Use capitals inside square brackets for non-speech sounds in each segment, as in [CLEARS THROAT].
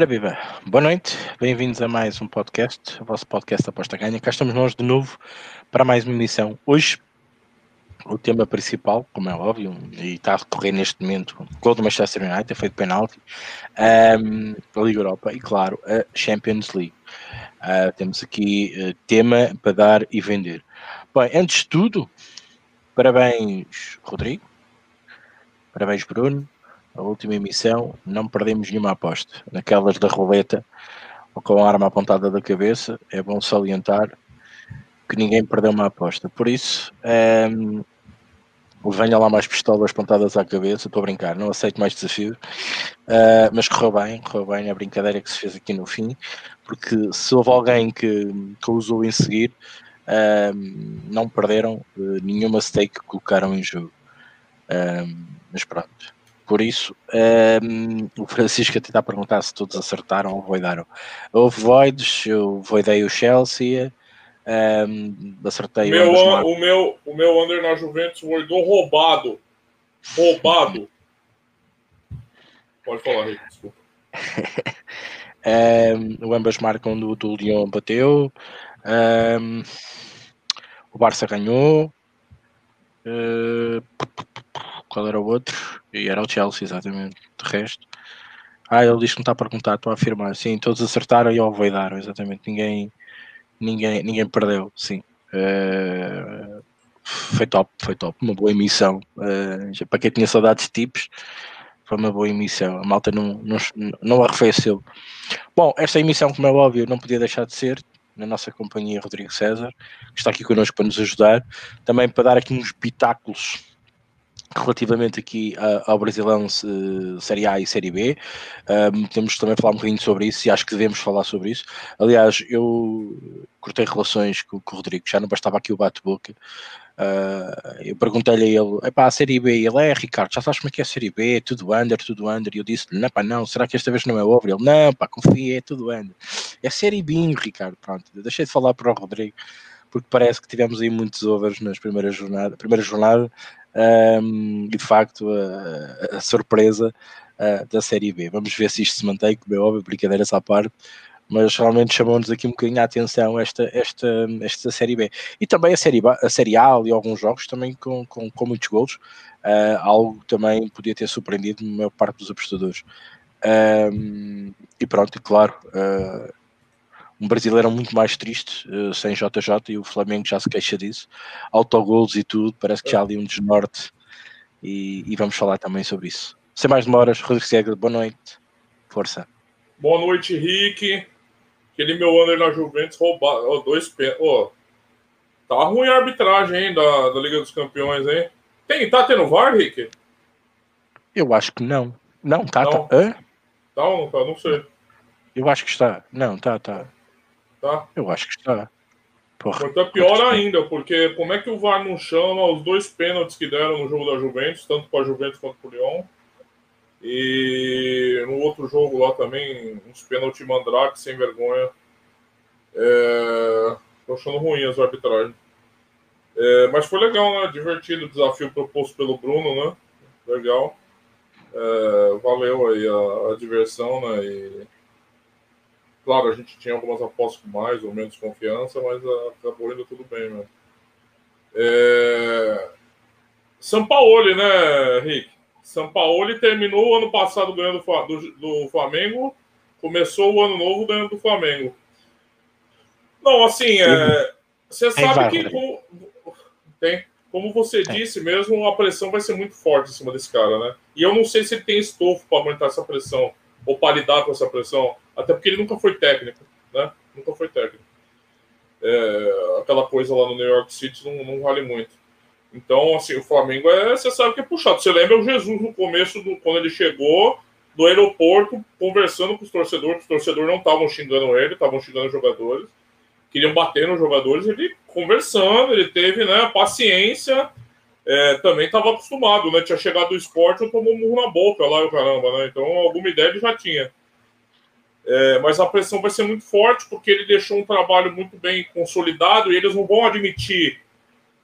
Ora viva, boa noite, bem-vindos a mais um podcast, o vosso podcast Aposta Ganha. Cá estamos nós de novo para mais uma emissão. Hoje, o tema principal, como é óbvio, e está a decorrer neste momento, o gol do Manchester United, feito penalti, um, a Liga Europa e, claro, a Champions League. Uh, temos aqui uh, tema para dar e vender. Bem, antes de tudo, parabéns, Rodrigo, parabéns, Bruno, a última emissão, não perdemos nenhuma aposta. Naquelas da roleta, ou com a arma apontada da cabeça, é bom salientar que ninguém perdeu uma aposta. Por isso, um, ehm, venha lá mais pistolas apontadas à cabeça, estou a brincar, não aceito mais desafios, uh, mas correu bem, correu bem a brincadeira que se fez aqui no fim, porque se houve alguém que, que usou em seguir, um, não perderam uh, nenhuma stake que colocaram em jogo. Um, mas pronto, por isso, um, o Francisco a perguntar se todos acertaram ou voidaram. Houve voids, eu voidei o Chelsea, um, acertei o meu, o, o meu O meu under na Juventus voidou roubado. Roubado. Pode falar, Rico, desculpa. um, [LAUGHS] o ambas marcam do, do Lyon bateu. Um, o Barça ganhou. Uh, qual era o outro? E era o Chelsea, exatamente. De resto. Ah, ele diz que não está a perguntar, estou a afirmar. Sim, todos acertaram e dar exatamente. Ninguém, ninguém, ninguém perdeu, sim. Uh, foi top, foi top. Uma boa emissão. Uh, para quem tinha saudades de tipos, foi uma boa emissão. A malta não, não, não arrefeceu. Bom, esta emissão, como é óbvio, não podia deixar de ser na nossa companhia Rodrigo César, que está aqui connosco para nos ajudar, também para dar aqui uns pitáculos relativamente aqui ao Brasilão Série A e Série B. Um, temos também falar um bocadinho sobre isso e acho que devemos falar sobre isso. Aliás, eu cortei relações com, com o Rodrigo, já não bastava aqui o bate-boca. Uh, eu perguntei-lhe a ele, epá, a Série B, ele é Ricardo, já sabes como é que é a Série B, tudo under, tudo under, e eu disse-lhe, não pá, não, será que esta vez não é over? Ele, não pá, confia, é tudo under. É Série B, Ricardo, pronto, eu deixei de falar para o Rodrigo, porque parece que tivemos aí muitos overs nas primeiras jornadas, primeira jornada, um, e de facto a, a surpresa uh, da Série B. Vamos ver se isto se mantém, como é óbvio, brincadeiras à parte, mas realmente chamou-nos aqui um bocadinho a atenção esta, esta, esta Série B. E também a Série, a série A e alguns jogos também com, com, com muitos golos, uh, algo também podia ter surpreendido a maior parte dos apostadores. Um, e pronto, e claro, uh, um brasileiro muito mais triste, uh, sem JJ, e o Flamengo já se queixa disso. Autogolos e tudo, parece que já há ali um desnorte. E, e vamos falar também sobre isso. Sem mais demoras, Rodrigo Cega, boa noite. Força. Boa noite, Rick. Aquele meu under na Juventus roubado. Oh, dois pés. Oh, tá ruim a arbitragem hein, da, da Liga dos Campeões, hein? Tem, tá tendo VAR, Rick? Eu acho que não. Não, tá. Não. Tá, Hã? tá ou não tá? Não sei. Eu acho que está. Não, tá, tá. Tá? Eu acho que está. Porra, então é pior ainda, porque como é que o VAR não chama os dois pênaltis que deram no jogo da Juventus, tanto para a Juventus quanto para o Lyon? E no outro jogo lá também, uns pênaltis mandrake sem vergonha. É... Tô achando ruim as arbitragens. É... Mas foi legal, né? Divertido o desafio proposto pelo Bruno, né? Legal. É... Valeu aí a, a diversão, né? E Claro, a gente tinha algumas apostas com mais ou menos confiança, mas uh, acabou indo tudo bem, né? É... São Paulo, né, Rick? São Paulo terminou o ano passado ganhando do, do Flamengo, começou o ano novo ganhando do Flamengo. Não, assim, é, você sabe que como, tem, como você disse mesmo, a pressão vai ser muito forte em cima desse cara, né? E eu não sei se ele tem estofo para aguentar essa pressão ou para lidar com essa pressão. Até porque ele nunca foi técnico, né? Nunca foi técnico. É, aquela coisa lá no New York City não, não, vale muito. Então, assim, o Flamengo é, você sabe que é puxado. Você lembra o Jesus no começo, do, quando ele chegou do aeroporto, conversando com os torcedores, os torcedores não estavam xingando ele, estavam xingando os jogadores, queriam bater nos jogadores, ele conversando, ele teve né, paciência, é, também estava acostumado, né? Tinha chegado do esporte, eu tomou um murro na boca lá, o caramba, né? Então, alguma ideia ele já tinha. É, mas a pressão vai ser muito forte porque ele deixou um trabalho muito bem consolidado e eles não vão admitir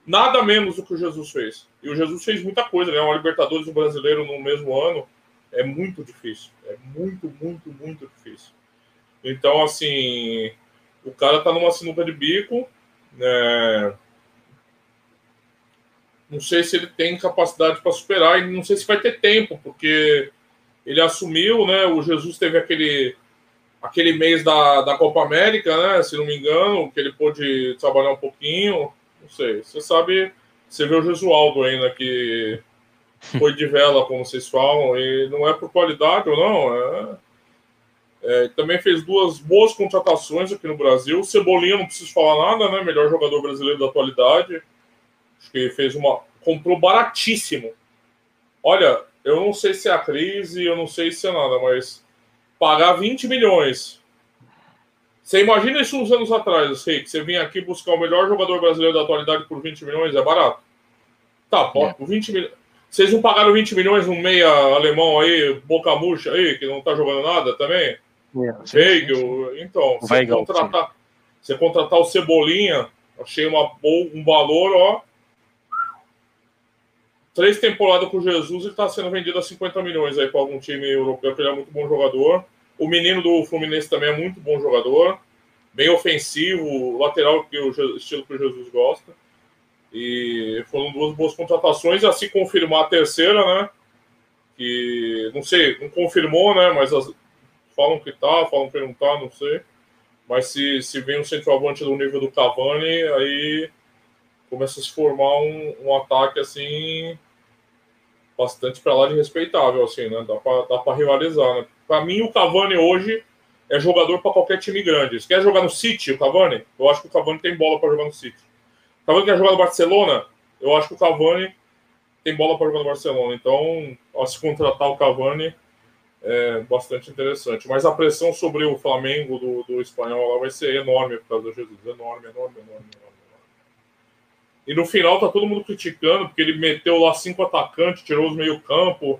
nada menos do que o Jesus fez. E o Jesus fez muita coisa, né? Uma Libertadores e um brasileiro no mesmo ano. É muito difícil. É muito, muito, muito difícil. Então, assim, o cara tá numa sinuca de bico, né? Não sei se ele tem capacidade para superar e não sei se vai ter tempo, porque ele assumiu, né? O Jesus teve aquele aquele mês da, da Copa América, né? Se não me engano, que ele pôde trabalhar um pouquinho. Não sei. Você sabe, você vê o Jesualdo ainda que [LAUGHS] foi de vela, como vocês falam, e não é por qualidade ou não, é é, também fez duas boas contratações aqui no Brasil. Cebolinha, não preciso falar nada, né? Melhor jogador brasileiro da atualidade. Acho que fez uma. Comprou baratíssimo. Olha, eu não sei se é a crise, eu não sei se é nada, mas pagar 20 milhões. Você imagina isso uns anos atrás, Rick? Você vinha aqui buscar o melhor jogador brasileiro da atualidade por 20 milhões, é barato? Tá, pô, por 20 milhões. Vocês não pagaram 20 milhões num meia alemão aí, boca murcha aí, que não tá jogando nada também? Weigl, então, você contratar, você contratar o Cebolinha, achei uma, um valor, ó. Três temporadas com Jesus, ele está sendo vendido a 50 milhões aí para algum time europeu, que ele é muito bom jogador. O menino do Fluminense também é muito bom jogador, bem ofensivo, lateral que o estilo que o Jesus gosta. E foram duas boas contratações, assim confirmar a terceira, né? Que não sei, não confirmou, né? Mas as, falam que tá, falam que não tá, não sei. Mas se, se vem um centroavante do nível do Cavani, aí começa a se formar um, um ataque assim bastante para lá de respeitável, assim, né? Dá para rivalizar, né? Para mim, o Cavani hoje é jogador para qualquer time grande. Se quer jogar no City, o Cavani, eu acho que o Cavani tem bola para jogar no City. O Cavani quer jogar no Barcelona, eu acho que o Cavani tem bola para jogar no Barcelona. Então, se contratar o Cavani, é bastante interessante. Mas a pressão sobre o Flamengo do, do espanhol lá vai ser enorme por causa do Jesus. Enorme, enorme, enorme, enorme. E no final tá todo mundo criticando, porque ele meteu lá cinco atacantes, tirou os meio-campo,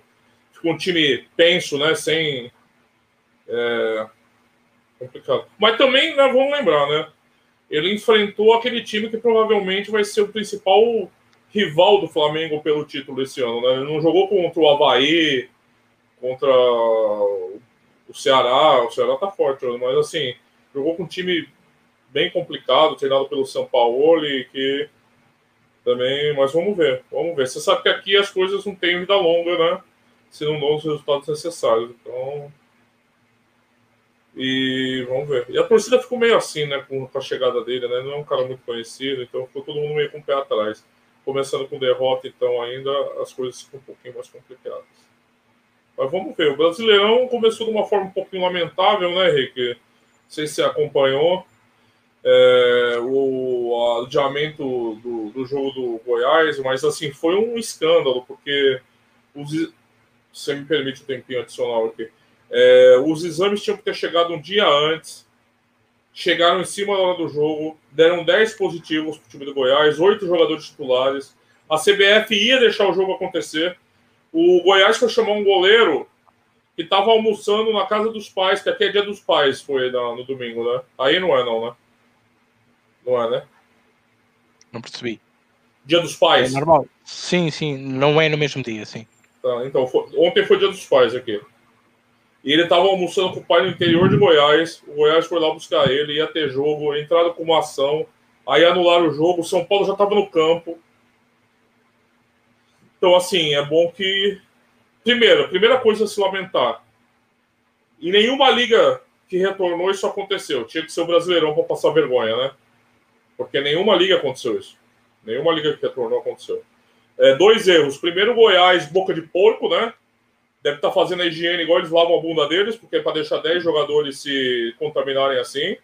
ficou um time tenso, né? Sem. É, complicado. Mas também, né, vamos lembrar, né? Ele enfrentou aquele time que provavelmente vai ser o principal rival do Flamengo pelo título esse ano, né? Ele não jogou contra o Havaí, contra o Ceará. O Ceará tá forte, mas assim, jogou com um time bem complicado, treinado pelo São Paulo que também, mas vamos ver, vamos ver. Você sabe que aqui as coisas não têm vida longa, né? Se não dão os resultados necessários. Então. E vamos ver. E a torcida ficou meio assim, né? Com a chegada dele, né? Não é um cara muito conhecido, então ficou todo mundo meio com o pé atrás. Começando com derrota, então ainda as coisas ficam um pouquinho mais complicadas. Mas vamos ver. O Brasileirão começou de uma forma um pouquinho lamentável, né, Henrique? Não sei se você acompanhou. É, o adiamento do, do, jogo do Goiás, mas assim, foi um escândalo, porque os, você me permite um tempinho adicional aqui. É, os exames tinham que ter chegado um dia antes, chegaram em cima da hora do jogo, deram 10 positivos para o time do Goiás, 8 jogadores titulares. A CBF ia deixar o jogo acontecer, o Goiás foi chamar um goleiro que estava almoçando na casa dos pais, que aqui é dia dos pais, foi no domingo, né? Aí não é, não, né? Não é, né? Não percebi. Dia dos pais. É normal. Sim, sim, não é no mesmo dia, sim. Tá, então, foi, ontem foi dia dos pais aqui. E ele estava almoçando com o pai no interior de Goiás. O Goiás foi lá buscar ele, ia ter jogo, entrada com uma ação. Aí anularam o jogo. O São Paulo já estava no campo. Então, assim, é bom que. Primeiro, a primeira coisa a se lamentar. Em nenhuma liga que retornou isso aconteceu. Tinha que ser o Brasileirão para passar vergonha, né? Porque nenhuma liga aconteceu isso. Nenhuma liga que retornou aconteceu. É, dois erros. Primeiro, Goiás, boca de porco, né? Deve estar fazendo a higiene igual eles lavam a bunda deles, porque é para deixar 10 jogadores se contaminarem assim.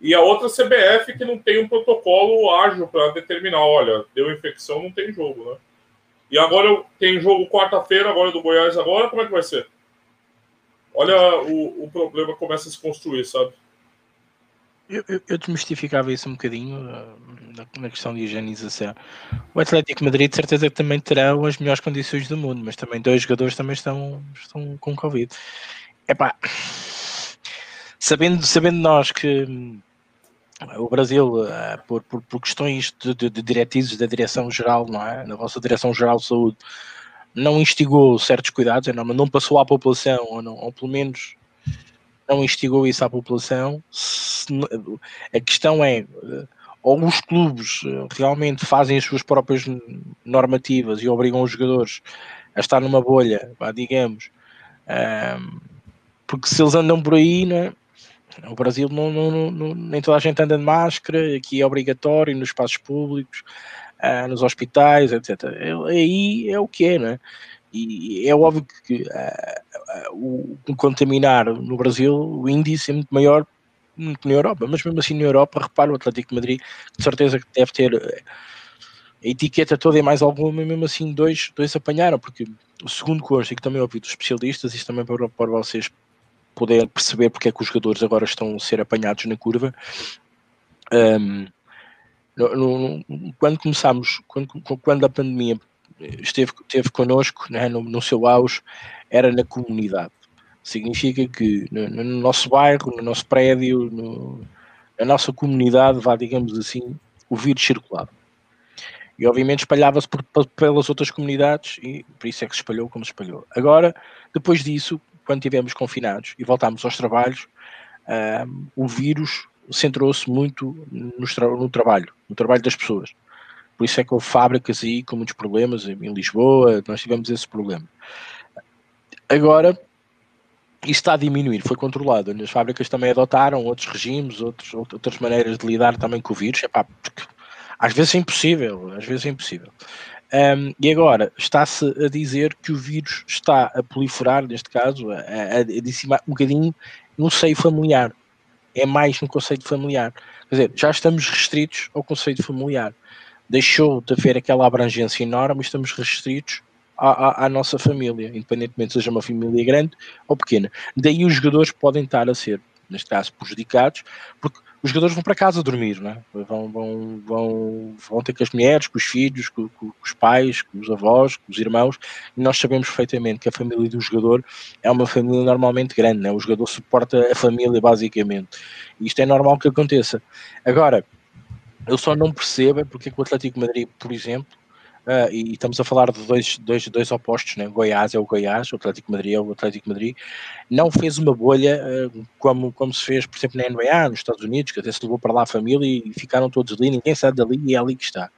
E a outra CBF que não tem um protocolo ágil para determinar, olha, deu infecção, não tem jogo, né? E agora tem jogo quarta-feira, agora do Goiás agora, como é que vai ser? Olha, o, o problema começa a se construir, sabe? Eu, eu, eu desmistificava isso um bocadinho uh, na questão de higienização. O Atlético Madrid, de certeza, que também terão as melhores condições do mundo, mas também dois jogadores também estão, estão com Covid. Epá, sabendo, sabendo nós que o Brasil, uh, por, por, por, questões de, de, de diretrizes da Direção-Geral, não é? Da vossa Direção-Geral de Saúde, não instigou certos cuidados, é normal, não passou à população, ou, não, ou pelo menos não instigou isso à população. A questão é, ou os clubes realmente fazem as suas próprias normativas e obrigam os jogadores a estar numa bolha, digamos, porque se eles andam por aí, é? O Brasil não, não, não, nem toda a gente anda de máscara, aqui é obrigatório nos espaços públicos, uh, nos hospitais, etc. Aí é o que é, não é? E é óbvio que o contaminar no Brasil, o índice é muito maior que na Europa, mas mesmo assim na Europa, repara o Atlético de Madrid, de certeza que deve ter eh, a etiqueta toda e mais alguma, mesmo assim dois, dois apanharam, porque o segundo curso, e que também ouvi dos especialistas, isto também para, para vocês poderem perceber porque é que os jogadores agora estão a ser apanhados na curva. Um, no, no, quando começámos, quando, quando a pandemia esteve, esteve connosco né, no, no seu auge, era na comunidade. Significa que no, no nosso bairro, no nosso prédio, no, na nossa comunidade, vá, digamos assim, o vírus circulava. E obviamente espalhava-se pelas outras comunidades e por isso é que se espalhou como se espalhou. Agora, depois disso, quando estivemos confinados e voltámos aos trabalhos, o vírus centrou-se muito no, no, trabalho, no trabalho das pessoas. Por isso é que houve fábricas aí com muitos problemas, em Lisboa, nós tivemos esse problema. Agora, está a diminuir, foi controlado. As fábricas também adotaram outros regimes, outros, outras maneiras de lidar também com o vírus, Epá, porque às vezes é impossível, às vezes é impossível. Um, e agora está-se a dizer que o vírus está a proliferar, neste caso, a, a, a um bocadinho no seio familiar é mais no conceito familiar. Quer dizer, já estamos restritos ao conceito familiar. Deixou de haver aquela abrangência enorme estamos restritos à, à, à, nossa família, independentemente seja uma família grande ou pequena. Daí os jogadores podem estar a ser, neste caso, prejudicados, porque os jogadores vão para casa dormir, não é? vão, vão, vão, vão ter com as mulheres, com os filhos, com, com, com, os pais, com os avós, com os irmãos, e nós sabemos perfeitamente que a família do jogador é uma família normalmente grande, não é? o jogador suporta a família basicamente, isto é normal que aconteça. Agora, eu só não percebo é porque é o Atlético Madrid, por exemplo, Uh, e estamos a falar de dois, dois, dois opostos, né? Goiás é o Goiás, o Atlético Madrid é o Atlético Madrid, não fez uma bolha uh, como, como se fez, por exemplo, na NBA, nos Estados Unidos, que até se levou para lá a família e ficaram todos ali, ninguém sai dali e é ali que está.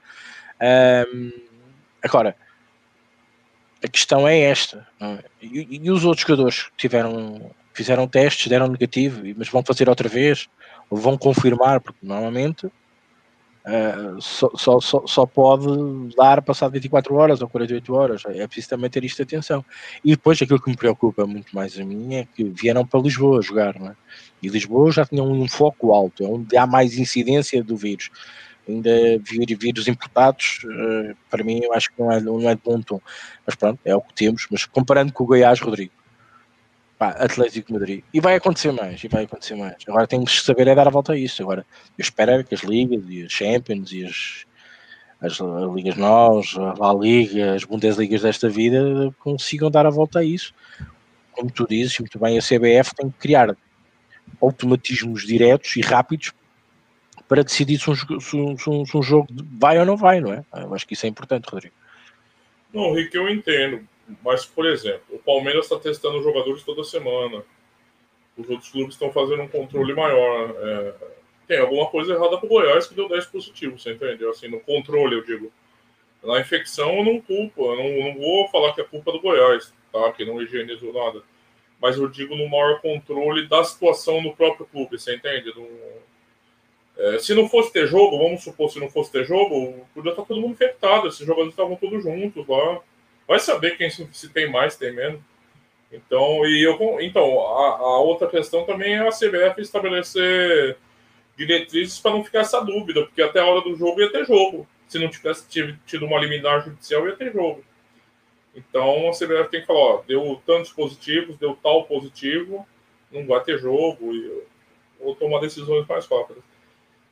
agora, a questão é esta, é? e, e, os outros jogadores tiveram, fizeram testes, deram negativo, mas vão fazer outra vez, ou vão confirmar, porque normalmente Uh, só, só, só, só, pode dar passado 24 horas ou 48 horas. É preciso também ter isto atenção. E depois aquilo que me preocupa muito mais a mim é que vieram para Lisboa jogar, não é? E Lisboa já tinha um foco alto, é onde há mais incidência do vírus. Ainda vir vírus importados, uh, para mim, eu acho que não é, não é de bom tom. Mas pronto, é o que temos. Mas comparando com o Goiás, Rodrigo, Pá, Atlético de Madrid. E vai acontecer mais, e vai acontecer mais. Agora temos que saber é dar a volta a isso. Agora, eu espero que as ligas e as Champions e as, as, as ligas nós, a Liga, as Bundesligas desta vida consigam dar a volta a isso. Como tu dizes, muito bem, a CBF tem que criar automatismos diretos e rápidos para decidir se um, se um, se um jogo vai ou não vai, não é? Eu acho que isso é importante, Rodrigo. Não, Rick, eu entendo mas, por exemplo, o Palmeiras está testando jogadores toda semana. Os outros clubes estão fazendo um controle maior. É, tem alguma coisa errada com o Goiás que deu 10 positivos, você entendeu? Assim, no controle, eu digo. Na infecção, eu não culpo. Eu não, não vou falar que é culpa do Goiás, tá? Que não higienizou nada. Mas eu digo no maior controle da situação no próprio clube, você entende? No, é, se não fosse ter jogo, vamos supor, se não fosse ter jogo, podia estar todo mundo infectado. Esses jogadores estavam todos juntos lá. Vai saber quem se tem mais, tem menos. Então, e eu, então a, a outra questão também é a CBF estabelecer diretrizes para não ficar essa dúvida, porque até a hora do jogo ia ter jogo. Se não tivesse tido uma liminar judicial, ia ter jogo. Então a CBF tem que falar, ó, deu tantos positivos, deu tal positivo, não vai ter jogo, e, ou tomar decisões mais rápidas.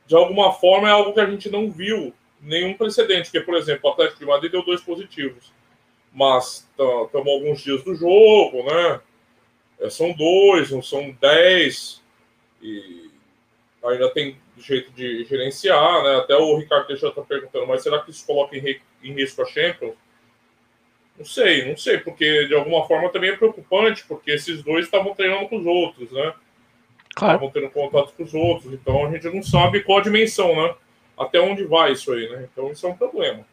De alguma forma é algo que a gente não viu nenhum precedente, que por exemplo, o Atlético de Madrid deu dois positivos mas estamos alguns dias do jogo, né? É, são dois, não são dez, e ainda tem jeito de gerenciar, né? Até o Ricardo Teixeira está perguntando, mas será que isso coloca em, em risco a Champions? Não sei, não sei, porque de alguma forma também é preocupante, porque esses dois estavam treinando com os outros, né? Claro. Estavam tendo contato com os outros, então a gente não sabe qual a dimensão, né? Até onde vai isso aí, né? Então isso é um problema.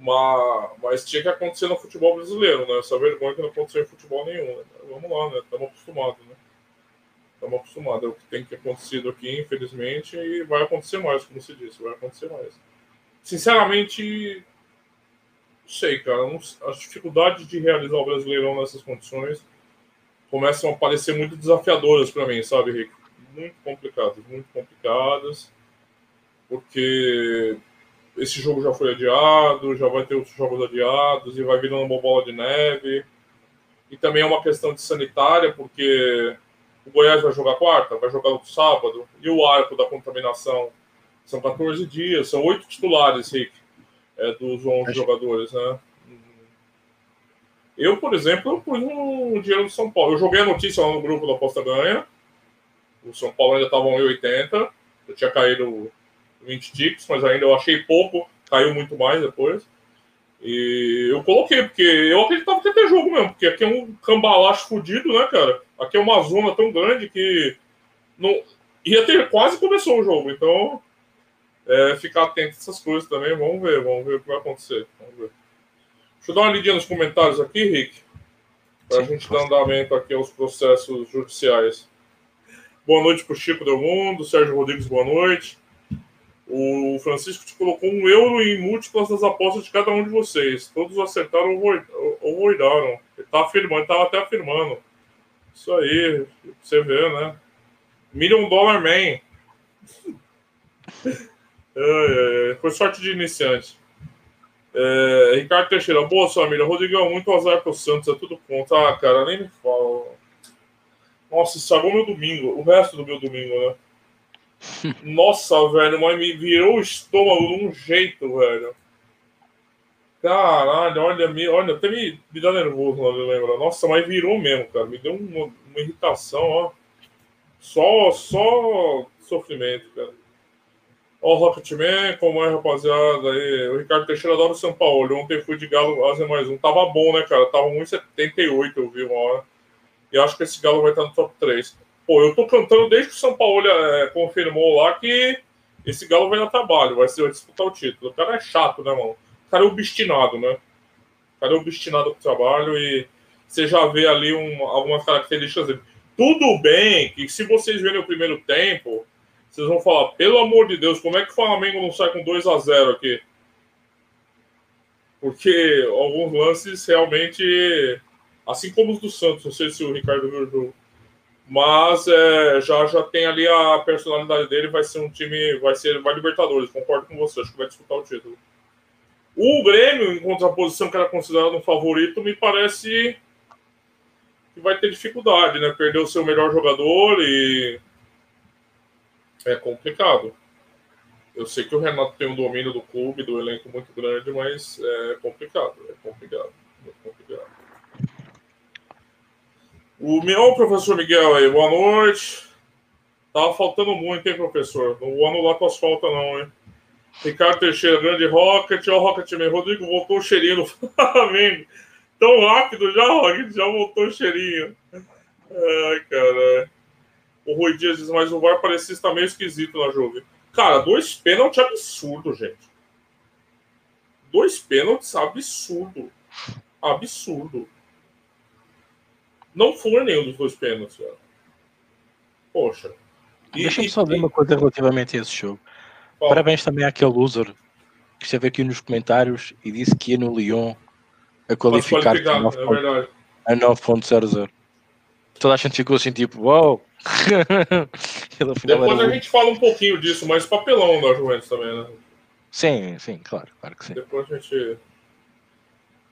Mas, mas tinha que acontecer no futebol brasileiro, né? Essa vergonha que não aconteceu em futebol nenhum. Né? Vamos lá, né? Estamos acostumados, né? Estamos acostumados. É o que tem que acontecer aqui, infelizmente, e vai acontecer mais, como se disse, vai acontecer mais. Sinceramente, não sei, cara. Não, as dificuldades de realizar o Brasileirão nessas condições começam a parecer muito desafiadoras para mim, sabe, Rick? Muito complicadas, muito complicadas, porque esse jogo já foi adiado, já vai ter outros jogos adiados e vai virando uma bola de neve. E também é uma questão de sanitária, porque o Goiás vai jogar quarta, vai jogar no sábado, e o arco da contaminação são 14 dias, são oito titulares, Rick, é, dos 11 jogadores, né? Eu, por exemplo, eu pus um dinheiro do São Paulo. Eu joguei a notícia lá no grupo da Aposta Ganha. O São Paulo ainda estava 1,80. Eu tinha caído 20 ticks, mas ainda eu achei pouco. Caiu muito mais depois. E eu coloquei, porque eu acreditava que ia ter jogo mesmo, porque aqui é um cambalacho fudido, né, cara? Aqui é uma zona tão grande que não ia ter quase começou o jogo, então é, ficar atento a essas coisas também. Vamos ver, vamos ver o que vai acontecer. Vamos ver. Deixa eu dar uma lidinha nos comentários aqui, Rick, para a gente dar andamento aqui aos processos judiciais. Boa noite para o Chico Del Mundo, Sérgio Rodrigues, boa noite. O Francisco te colocou um euro em múltiplas das apostas de cada um de vocês. Todos acertaram ou voidaram. Ele tá afirmando, estava até afirmando. Isso aí, você vê, né? Million Dollar Man. [LAUGHS] é, foi sorte de iniciante. É, Ricardo Teixeira, boa família. Rodrigão, muito azar pro Santos, é tudo contra. Ah, cara, nem me fala. Nossa, estragou meu domingo, o resto do meu domingo, né? Nossa, velho, mas me virou o estômago de um jeito, velho. Caralho, olha, olha, até me, me dá nervoso na lembrar. Nossa, mas virou mesmo, cara. Me deu uma, uma irritação, ó. Só, só sofrimento, cara. Ó, Rocketman, como é, rapaziada? Aí, o Ricardo Teixeira adora o São Paulo. Ontem fui de Galo Asa mais um. Tava bom, né, cara? Tava 1,78, eu vi uma hora. E acho que esse Galo vai estar no top 3. Pô, eu tô cantando desde que o São Paulo é, confirmou lá que esse Galo vai dar trabalho, vai, ser, vai disputar o título. O cara é chato, né, mano? O cara é obstinado, né? O cara é obstinado com o trabalho e você já vê ali um, algumas características dele. Tudo bem que se vocês verem o primeiro tempo, vocês vão falar, pelo amor de Deus, como é que o Flamengo não sai com 2 a 0 aqui? Porque alguns lances realmente, assim como os do Santos, não sei se o Ricardo viu mas é, já já tem ali a personalidade dele, vai ser um time, vai ser vai Libertadores, concordo com você, acho que vai disputar o título. O Grêmio, em contraposição que era considerado um favorito, me parece que vai ter dificuldade, né? Perdeu o seu melhor jogador e é complicado. Eu sei que o Renato tem um domínio do clube, do elenco muito grande, mas é complicado, é complicado, muito complicado. O meu professor Miguel aí, boa noite. Tava faltando muito, hein, professor? Não vou anular tuas faltas, não, hein? Ricardo Teixeira, grande Rocket. Ó, Rocket Man. Rodrigo voltou o cheirinho Flamengo. Tão rápido já, Rocket, já voltou o cheirinho. Ai, cara. O Rui Dias diz, mas o VAR parecia estar meio esquisito na Juve. Cara, dois pênaltis absurdo, gente. Dois pênaltis absurdo. Absurdo. Não foi nenhum dos dois pênaltis, cara. Poxa. E, Deixa-me só ver uma coisa relativamente a esse jogo. Parabéns também àquele loser que esteve aqui nos comentários e disse que ia no Lyon a qualificar, a 9.00. É Toda a gente ficou assim, tipo, uau! [LAUGHS] Wow. Depois a gente fala um pouquinho disso, mas papelão da Juventus também, né? Sim, sim, claro, claro que sim. Depois a gente.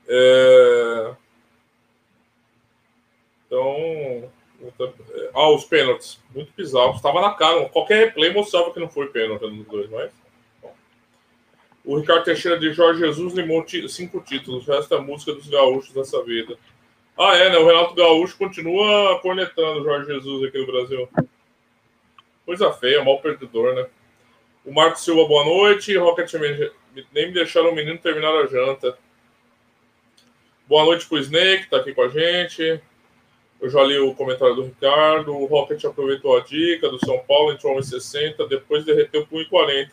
É... Então. Ah, os pênaltis. Muito bizarro. Estava na cara. Qualquer replay mostrava que não foi pênalti nos dois, mas. O Ricardo Teixeira de Jorge Jesus limou cinco títulos. O resto é música dos gaúchos dessa vida. Ah, é, né? O Renato Gaúcho continua cornetando Jorge Jesus aqui no Brasil. Coisa feia, mal perdedor, né? O Marcos Silva, boa noite. Rocket nem me deixaram o menino terminar a janta. Boa noite pro Snake, tá aqui com a gente. Eu já li o comentário do Ricardo. O Rocket aproveitou a dica do São Paulo, entrou 1,60, depois derreteu por 1,40.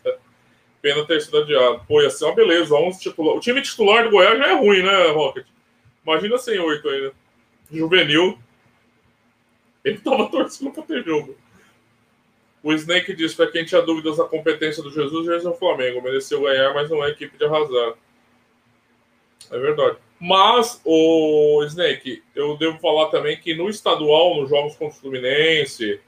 Pena ter sido adiado. Pô, ia ser uma beleza. 11 titular. O time titular do Goiás já é ruim, né, Rocket? Imagina sem 8 ainda. Juvenil. Ele tava [LAUGHS] torcendo pra ter jogo. O Snake diz para quem tinha dúvidas da competência do Jesus, Jesus é o Flamengo. Mereceu ganhar, mas não é equipe de arrasar. É verdade. Mas, o Snake, eu devo falar também que no estadual, nos jogos contra o Fluminense,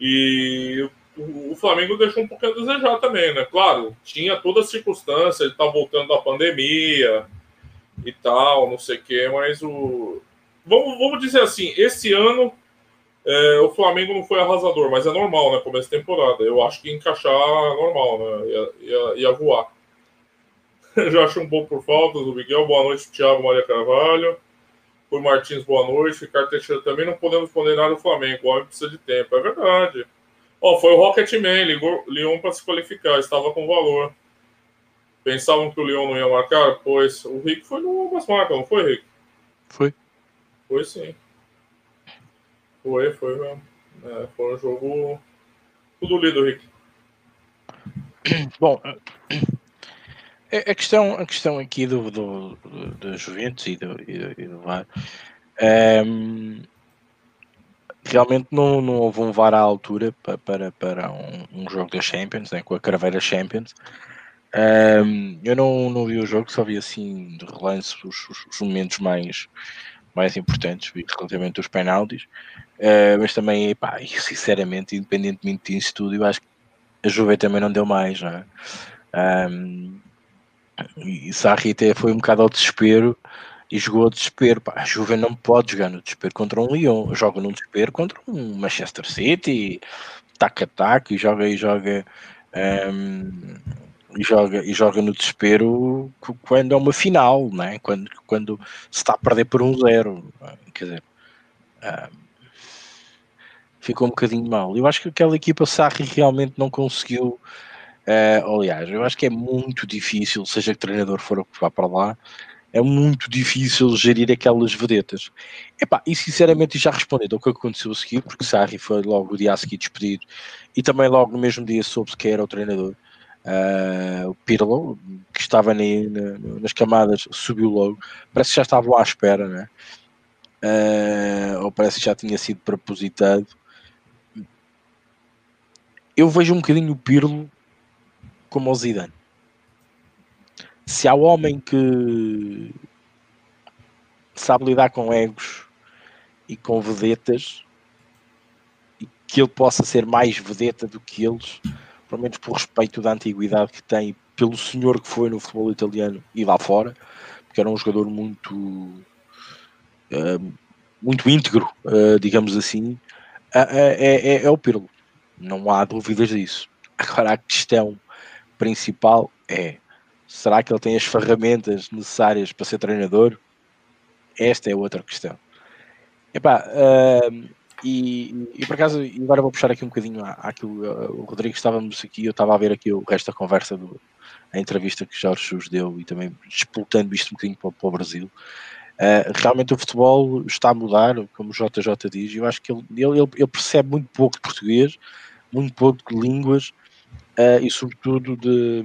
e o Flamengo deixou um pouquinho a desejar também, né? Claro, tinha toda a circunstância, ele tá voltando da pandemia e tal, não sei o quê, mas o. Vamos, vamos dizer assim, esse ano é, o Flamengo não foi arrasador, mas é normal, né? Começo de temporada. Eu acho que encaixar normal, né? Ia, ia, ia voar. [LAUGHS] Já acho um pouco por faltas. O Miguel, boa noite, Thiago Maria Carvalho. Por Martins, boa noite. Ricardo Teixeira também não podemos condenar o Flamengo. O homem precisa de tempo. É verdade. Ó, oh, foi o Rocketman, ligou Lyon para se qualificar, estava com valor. Pensavam que o Lyon não ia marcar? Pois o Rick foi no Ambas Marcas, não foi, Rick? Foi. Foi sim. Foi, foi mesmo. É, foi um jogo. Tudo lido, Rick. Bom, a questão, a questão aqui do, do, do, Juventus e do, e do, VAR é, realmente não, não houve um VAR à altura para, para, para um, um jogo da Champions, né, com a Craveira Champions. Um, eu não, não vi o jogo, só vi assim de relance os, os, os momentos mais, mais importantes, vi relativamente os penaltis, uh, mas também, pá, sinceramente, independentemente disso tudo, eu acho que a Juve também não deu mais, não é? Um, e Sarri até foi um bocado ao desespero e jogou ao desespero. Pá, a Juve não pode jogar no desespero contra um Lyon, joga no desespero contra um Manchester City, taca-taca e joga e joga. Um, e joga, e joga no desespero quando é uma final, né? quando, quando se está a perder por um zero. Quer dizer, um, ficou um bocadinho mal. Eu acho que aquela equipa Sarri realmente não conseguiu Uh, aliás, eu acho que é muito difícil, seja que treinador for que vá para lá, é muito difícil gerir aquelas vedetas. Epá, e sinceramente já respondendo ao que aconteceu a seguir, porque Sarri foi logo o dia a seguir despedido e também logo no mesmo dia soube-se que era o treinador. Uh, o Pirlo, que estava nem, na, nas camadas, subiu logo. Parece que já estavam à espera, né? Uh, ou parece que já tinha sido propositado. Eu vejo um bocadinho o Pirlo como o Zidane. Se há homem que sabe lidar com egos e com vedetas e que ele possa ser mais vedeta do que eles, pelo menos por respeito da antiguidade que tem pelo senhor que foi no futebol italiano e lá fora, porque era um jogador muito uh, muito íntegro, uh, digamos assim, uh, é, é, é o Pirlo. Não há dúvidas disso. Agora a questão principal é: será que ele tem as ferramentas necessárias para ser treinador? Esta é outra questão. Epá, uh, e, e por acaso, e agora vou puxar aqui um bocadinho àquilo, uh, o Rodrigo estávamos aqui, eu estava a ver aqui o resto da conversa, do, a entrevista que Jorge Jesus deu e também disputando isto um bocadinho para, para o Brasil. Uh, realmente o futebol está a mudar, como o JJ diz, eu acho que ele, ele, ele percebe muito pouco de português, muito pouco de línguas, uh, e sobretudo de,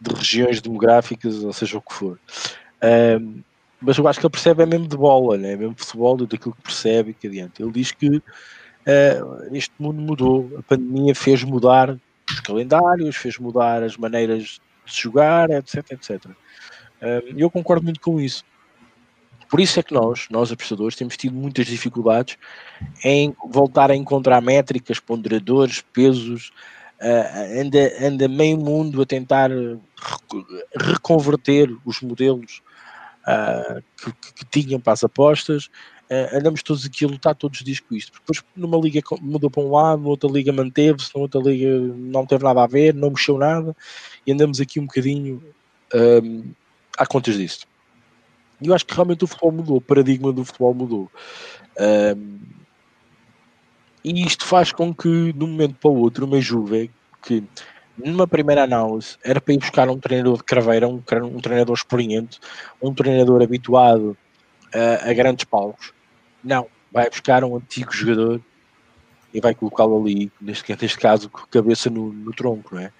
de regiões demográficas, ou seja o que for. Uh, mas eu acho que ele percebe é mesmo de bola, né? é mesmo futebol, daquilo que percebe que adiante. Ele diz que uh, este mundo mudou, a pandemia fez mudar os calendários, fez mudar as maneiras de jogar, etc, etc. E eu concordo muito com isso. Por isso é que nós, nós apostadores, temos tido muitas dificuldades em voltar a encontrar métricas, ponderadores, pesos, uh, anda, anda meio mundo a tentar reconverter os modelos uh, que, que, tinham para as apostas. Uh, andamos todos aqui a lutar todos os dias com isto. Depois numa liga mudou para um lado, outra liga manteve-se, outra liga não teve nada a ver, não mexeu nada, e andamos aqui um bocadinho um, à contas disto. E eu acho que realmente o futebol mudou, o paradigma do futebol mudou. Um, e isto faz com que, de um momento para o outro, uma Juve que numa primeira análise, era para ir buscar um treinador de craveira, um, um treinador experiente, um treinador habituado a, a grandes palcos. Não, vai buscar um antigo jogador e vai colocá-lo ali, neste, neste caso, com cabeça no, no tronco, não é?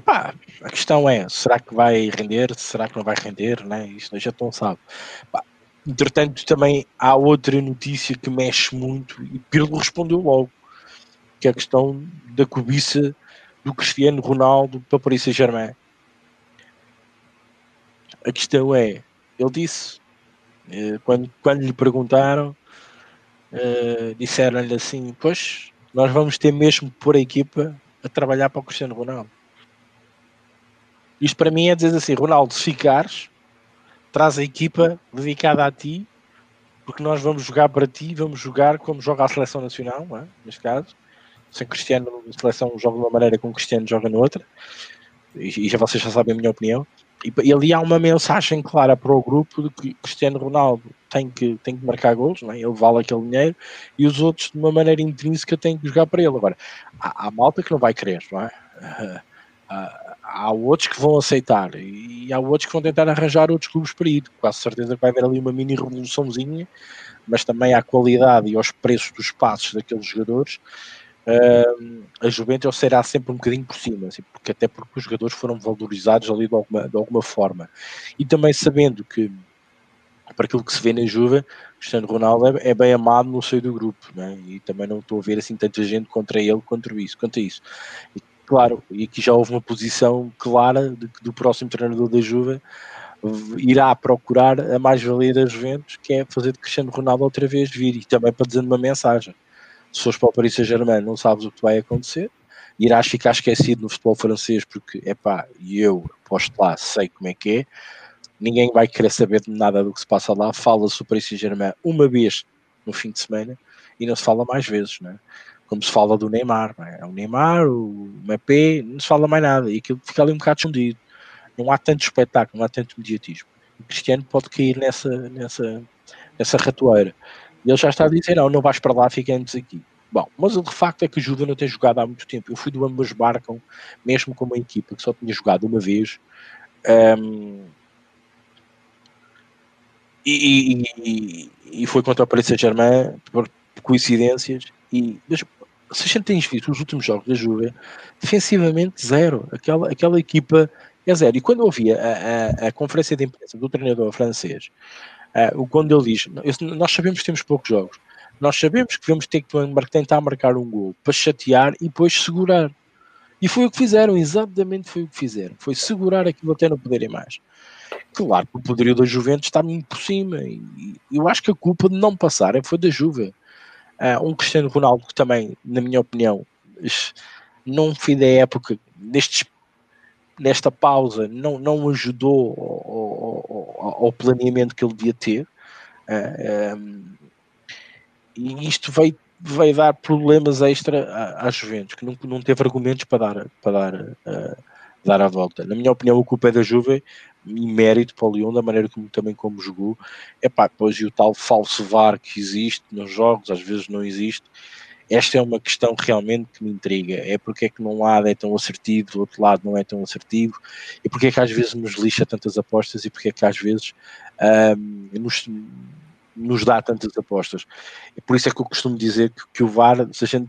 Epá, a questão é, será que vai render? Será que não vai render? Né? Isto já não sabe. Epá, entretanto, também há outra notícia que mexe muito e Pirlo respondeu logo, que é a questão da cobiça do Cristiano Ronaldo para Paris Saint-Germain. A questão é, ele disse, eh, quando, quando lhe perguntaram, uh, disseram-lhe assim: Pois, nós vamos ter mesmo pôr a equipa a trabalhar para o Cristiano Ronaldo. Isto para mim é dizer assim: Ronaldo, se ficares, traz a equipa dedicada a ti, porque nós vamos jogar para ti, vamos jogar como joga a seleção nacional, é? neste caso. Sem Cristiano, a seleção joga de uma maneira como o Cristiano joga noutra, e, e já vocês já sabem a minha opinião. E, e ali há uma mensagem clara para o grupo de que Cristiano Ronaldo tem que, tem que marcar gols, não é? ele vale aquele dinheiro, e os outros, de uma maneira intrínseca, têm que jogar para ele. Agora, há, há malta que não vai querer, não é? Há, [LAUGHS] há outros que vão aceitar, e há outros que vão tentar arranjar outros clubes para ir. Quase certeza que vai haver ali uma mini revoluçãozinha, mas também à qualidade e aos preços dos passos daqueles jogadores. A Juventus será sempre um bocadinho por cima, assim, porque até porque os jogadores foram valorizados ali de alguma, de alguma forma. E também sabendo que para aquilo que se vê na Juve, Cristiano Ronaldo é, é bem amado no seio do grupo, né? e também não estou a ver assim tanta gente contra ele contra isso, quanto isso. E, claro, e aqui já houve uma posição clara de que do próximo treinador da Juve irá procurar a mais-valia das Juventus, que é fazer de Cristiano Ronaldo outra vez vir, e também para dizer uma mensagem. Se fores para o Paris Saint-Germain, não sabes o que vai acontecer, irás ficar esquecido no futebol francês, porque, é pá, e eu posto lá, sei como é que é, ninguém vai querer saber de nada do que se passa lá. Fala-se o Paris Saint-Germain uma vez no fim de semana e não se fala mais vezes, né? Como se fala do Neymar. É? O Neymar, o Mbappé, não se fala mais nada e aquilo fica ali um bocado escondido. Não há tanto espetáculo, não há tanto mediatismo. O Cristiano pode cair nessa, nessa, nessa ratoeira. E ele já está a dizer: não, não vais para lá, fica antes aqui. Bom, mas o de facto é que o Juda não tem jogado há muito tempo. Eu fui do ambas barcam, mesmo com uma equipa que só tinha jogado uma vez. Um, e, e, e, foi contra o Paris Saint-Germain por coincidências. E mas, se a gente tem visto os últimos jogos da Juve, defensivamente zero. Aquela, aquela equipa é zero. E quando eu ouvi a, a, a conferência de imprensa do treinador francês, uh, quando ele diz: Nós sabemos que temos poucos jogos, nós sabemos que vamos ter que tentar marcar um gol para chatear e depois segurar. E foi o que fizeram, exatamente foi o que fizeram. Foi segurar aquilo até não poderem mais. Claro que o poderio da Juventus está muito por cima e eu acho que a culpa de não passar foi da Juve. Uh, um Cristiano Ronaldo que também, na minha opinião, não foi da época, nestes, nesta pausa, não, não ajudou ao, ao, ao planeamento que ele devia ter. Uh, um, e isto veio, veio dar problemas extra à, à Juventus, que não, não teve argumentos para dar, para dar, uh, dar a volta. Na minha opinião, a culpa é da Juve mérito para o Lyon, da maneira como também como jogou. É pá, depois e o tal falso VAR que existe nos jogos, às vezes não existe. Esta é uma questão realmente que me intriga. É porque é que num lado é tão assertivo, do outro lado não é tão assertivo, e porque é que às vezes nos lixa tantas apostas e porque é que às vezes nos, nos dá tantas apostas. E por isso é que eu costumo dizer que, que o VAR, se a gente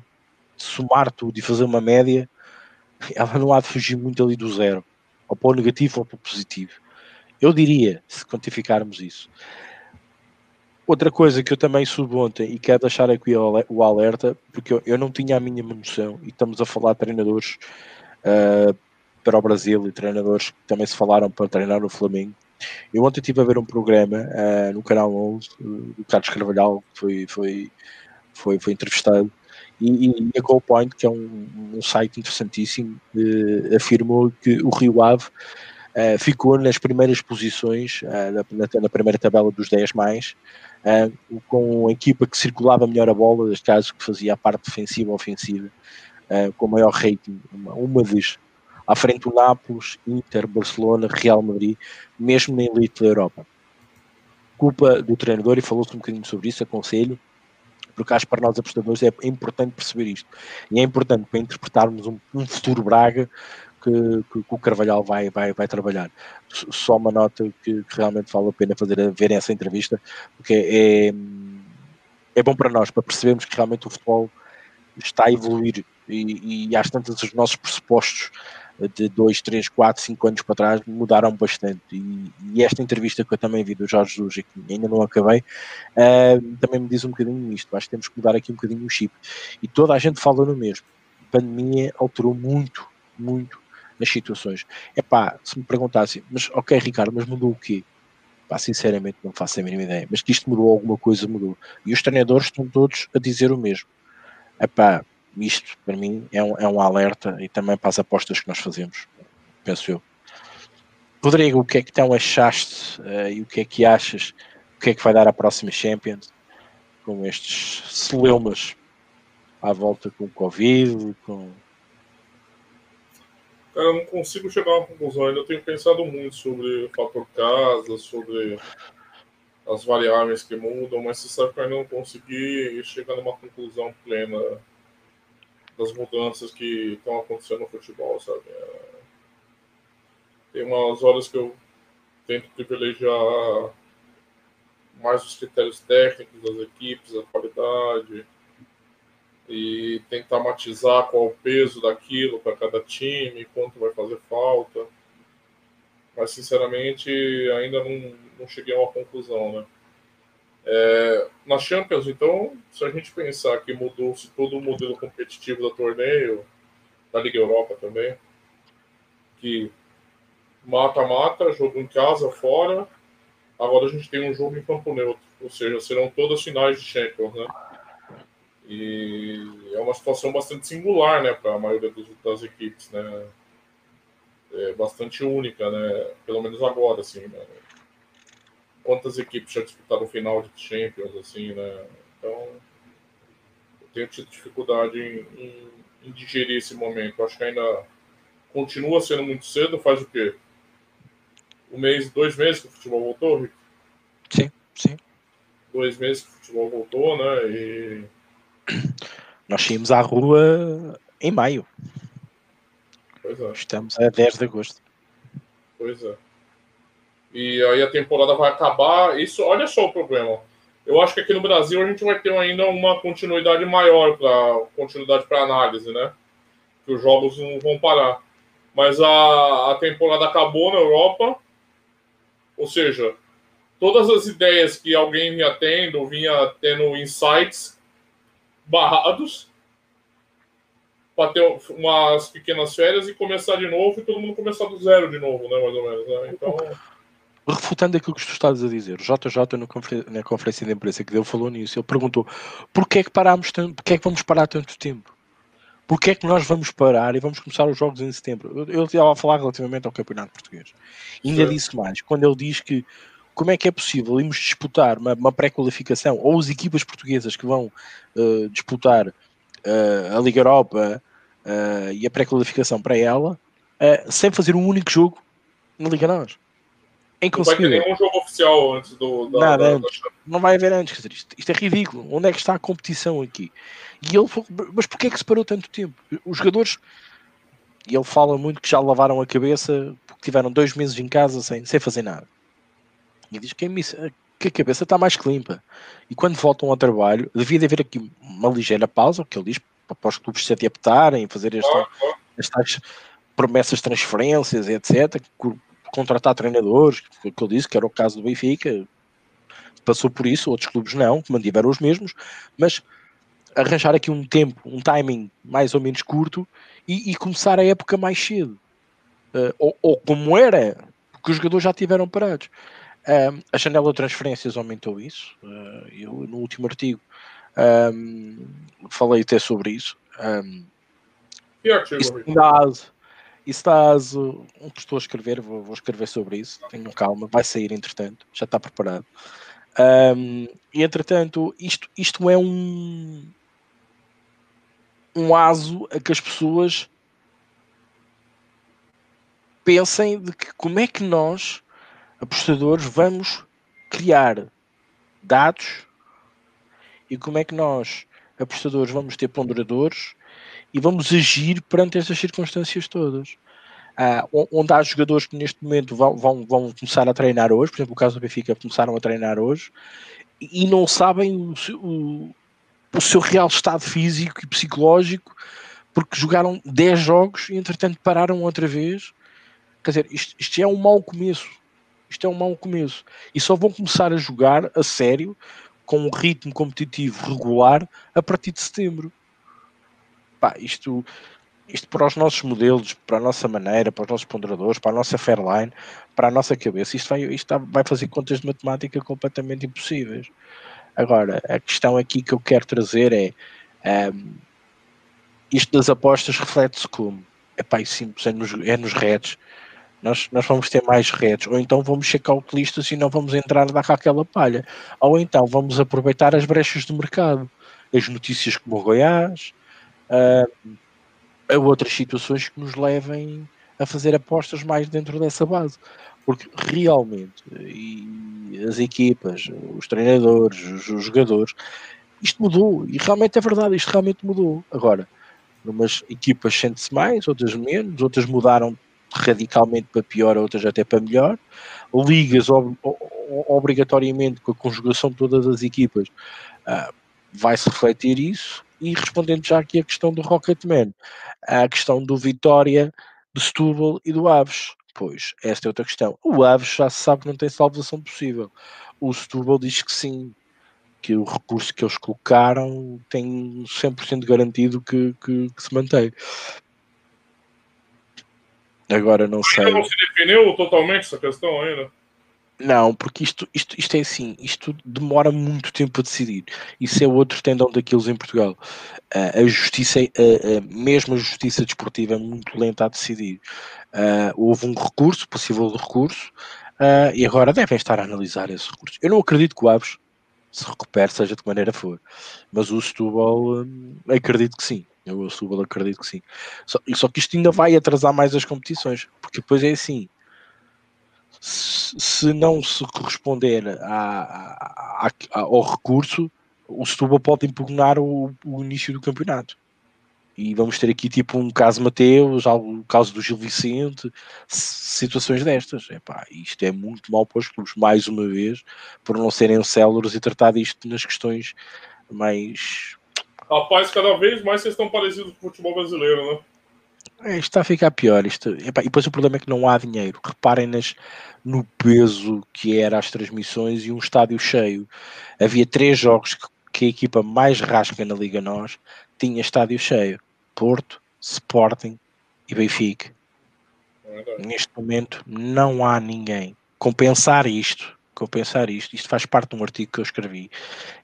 somar tudo e fazer uma média, [LAUGHS] ela não há de fugir muito ali do zero ou para o negativo ou para o positivo. Eu diria, se quantificarmos isso. Outra coisa que eu também soube ontem e quero deixar aqui o alerta, porque eu, não tinha a mínima noção, e estamos a falar de treinadores uh, para o Brasil e treinadores que também se falaram para treinar o Flamengo. Eu ontem estive a ver um programa uh, no canal 11 uh, do Carlos Carvalhal, que foi, foi, foi, foi entrevistado, e, e a Goal Point, que é um, um site interessantíssimo, eh, afirmou que o Rio Ave eh, ficou nas primeiras posições, eh, na, na, primeira tabela dos 10 mais, com a equipa que circulava melhor a bola, neste caso que fazia a parte defensiva ofensiva, com maior rating, uma, uma das à frente do Nápoles, Inter, Barcelona, Real Madrid, mesmo na elite da Europa. Culpa do treinador, e falou-se um bocadinho sobre isso, aconselho, porque acho que para nós apostadores é importante perceber isto. E é importante para interpretarmos um, um futuro Braga que, que, que, o Carvalhal vai, vai, vai trabalhar. Só uma nota que, que realmente vale a pena fazer ver essa entrevista, porque é, é bom para nós, para percebermos que realmente o futebol está a evoluir e, e às tantas os nossos pressupostos de 2, 3, 4, 5 anos para trás mudaram bastante. E, e, esta entrevista que eu também vi do Jorge Jesus, que ainda não acabei, uh, também me diz um bocadinho isto. Acho que temos que mudar aqui um bocadinho o chip. E toda a gente fala no mesmo. A pandemia alterou muito, muito nas situações. É pá, se me perguntassem, mas ok, Ricardo, mas mudou o quê? Pá, sinceramente não faço a mínima ideia. Mas que isto mudou alguma coisa, mudou. E os treinadores estão todos a dizer o mesmo. É pá, isto para mim é um, é um alerta e também para as apostas que nós fazemos, penso eu. Rodrigo, o que é que então achaste uh, e o que é que achas? O que é que vai dar a próxima Champions com estes celeumas à volta com o Covid? Com... Cara, eu não consigo chegar a uma conclusão. Ainda tenho pensado muito sobre o fator casa, sobre as variáveis que mudam, mas você sabe que eu ainda não consegui chegar numa conclusão plena das mudanças que estão acontecendo no futebol, sabe? É... Tem umas horas que eu tento privilegiar mais os critérios técnicos das equipes, a qualidade, e tentar matizar qual o peso daquilo para cada time, quanto vai fazer falta. Mas, sinceramente, ainda não, não cheguei a uma conclusão, né? É, na Champions, então, se a gente pensar que mudou-se todo o modelo competitivo do torneio, da Liga Europa também, que mata-mata, jogo em casa, fora, agora a gente tem um jogo em campo neutro, ou seja, serão todas finais de Champions, né? E é uma situação bastante singular, né, para a maioria das equipes, né? É bastante única, né? Pelo menos agora, assim, né? Quantas equipes já disputaram o final de Champions, assim, né? Então, eu tenho tido dificuldade em, em, em digerir esse momento. Eu acho que ainda continua sendo muito cedo. Faz o quê? Um mês, dois meses que o futebol voltou, Rico? Sim, sim. Dois meses que o futebol voltou, né? E... [CLEARS THROAT] Nós saímos à rua em maio. Pois é. Estamos a 10 de agosto. Pois é e aí a temporada vai acabar. Isso, olha só o problema. Eu acho que aqui no Brasil a gente vai ter ainda uma continuidade maior para continuidade para análise, né? Que os jogos não vão parar. Mas a, a temporada acabou na Europa, ou seja, todas as ideias que alguém vinha tendo, vinha tendo insights barrados para ter umas pequenas férias e começar de novo e todo mundo começar do zero de novo, né? Mais ou menos. Né? Então refutando aquilo que tu estás a dizer, o JJ na, confer na conferência de imprensa que deu falou nisso, ele perguntou porquê é que parámos tanto, porquê é que vamos parar tanto tempo? Porquê é que nós vamos parar e vamos começar os jogos em setembro? Ele estava a falar relativamente ao campeonato português. E ainda Sim. disse mais, quando ele diz que como é que é possível irmos disputar uma, uma pré-qualificação, ou as equipas portuguesas que vão uh, disputar uh, a Liga Europa uh, e a pré-qualificação para ela, sem fazer um único jogo na Liga Nós não vai ter nenhum jogo oficial antes do. Da, Nada, da, antes. Da... Não vai haver antes. Quer dizer, isto, isto, é ridículo. Onde é que está a competição aqui? E ele mas porquê é que se parou tanto tempo? Os jogadores. E ele fala muito que já lavaram a cabeça porque tiveram dois meses em casa sem, sem fazer nada. E diz que a, que a cabeça está mais que limpa. E quando voltam ao trabalho, devia de haver aqui uma ligeira pausa, o que ele diz, para os clubes se adaptarem, fazer esta, estas promessas de transferências, etc contratar treinadores, que eu disse que era o caso do Benfica, passou por isso, outros clubes não, que mantiveram os mesmos, mas arranjar aqui um tempo, um timing mais ou menos curto e, e começar a época mais cedo. Uh, ou, ou, como era, porque os jogadores já tiveram parados. Uh, a janela de transferências aumentou isso. Uh, eu, no último artigo, um, falei até sobre isso. Um, que? Isso, estás um que estou a escrever, vou, vou, escrever sobre isso, tenham calma, vai sair entretanto, já está preparado. Um, e entretanto, isto, isto é um um aso a que as pessoas pensem de que como é que nós, apostadores, vamos criar dados e como é que nós, apostadores, vamos ter ponderadores e vamos agir perante essas circunstâncias todas. Ah, onde há jogadores que neste momento vão, vão, vão começar a treinar hoje, por exemplo, o caso do Benfica, começaram a treinar hoje e não sabem o, o, o seu real estado físico e psicológico porque jogaram 10 jogos e entretanto pararam outra vez. Quer dizer, isto, isto é um mau começo. Isto é um mau começo. E só vão começar a jogar a sério, com um ritmo competitivo regular, a partir de setembro. Pá, isto, isto para os nossos modelos, para a nossa maneira, para os nossos ponderadores, para a nossa Fairline, para a nossa cabeça, isto vai, isto vai fazer contas de matemática completamente impossíveis. Agora, a questão aqui que eu quero trazer é um, isto das apostas reflete-se como? É pá, simples, é nos, é nos redes. Nós, nós vamos ter mais redes, ou então vamos ser cautelistas e não vamos entrar dar aquela palha, ou então vamos aproveitar as brechas do mercado, as notícias como o Goiás, uh, a outras situações que nos levem a fazer apostas mais dentro dessa base. Porque realmente, as equipas, os treinadores, os, jogadores, isto mudou, e realmente é verdade, isto realmente mudou. Agora, numas equipas sente-se mais, outras menos, outras mudaram radicalmente para pior, outras até para melhor. Ligas ob obrigatoriamente com a conjugação de todas as equipas uh, vai-se refletir isso. E respondendo já aqui a questão do Rocketman, a questão do Vitória, do Setúbal e do Aves. Pois, esta é outra questão. O Aves já se sabe que não tem salvação possível. O Setúbal diz que sim, que o recurso que eles colocaram tem 100% garantido que, que, que, se mantém. Agora não sei. Ainda não se definiu totalmente essa questão ainda? Não, porque isto, isto, isto é assim, isto demora muito tempo a decidir. Isso é outro tendão daqueles em Portugal. Uh, a justiça, uh, uh, mesmo a justiça desportiva, é muito lenta a decidir. houve um recurso, possível recurso, e agora devem estar a analisar esse recurso. Eu não acredito que o Aves se recupere, seja de que maneira for. Mas o Setúbal, hum, acredito que sim. Eu o Setúbal acredito que sim. Só, só que isto ainda vai atrasar mais as competições, porque depois é assim. Se, não se corresponder ao recurso, o Setúbal pode impugnar o, o início do campeonato e vamos ter aqui tipo um caso Mateus, o caso do Gil Vicente, situações destas. Epá, isto é muito mal para os clubes, mais uma vez, por não serem células e tratar disto nas questões mais. Rapaz, cada vez mais vocês estão parecidos com o futebol brasileiro, né? É, isto está a ficar pior. Isto, e depois o problema é que não há dinheiro. Reparem nas, no peso que era as transmissões e um estádio cheio. Havia três jogos que, que a equipa mais rasca na Liga Nós tinha estádio cheio. Porto, Sporting e Benfica. Neste momento não há ninguém. Compensar isto, compensar isto, isto faz parte de um artigo que eu escrevi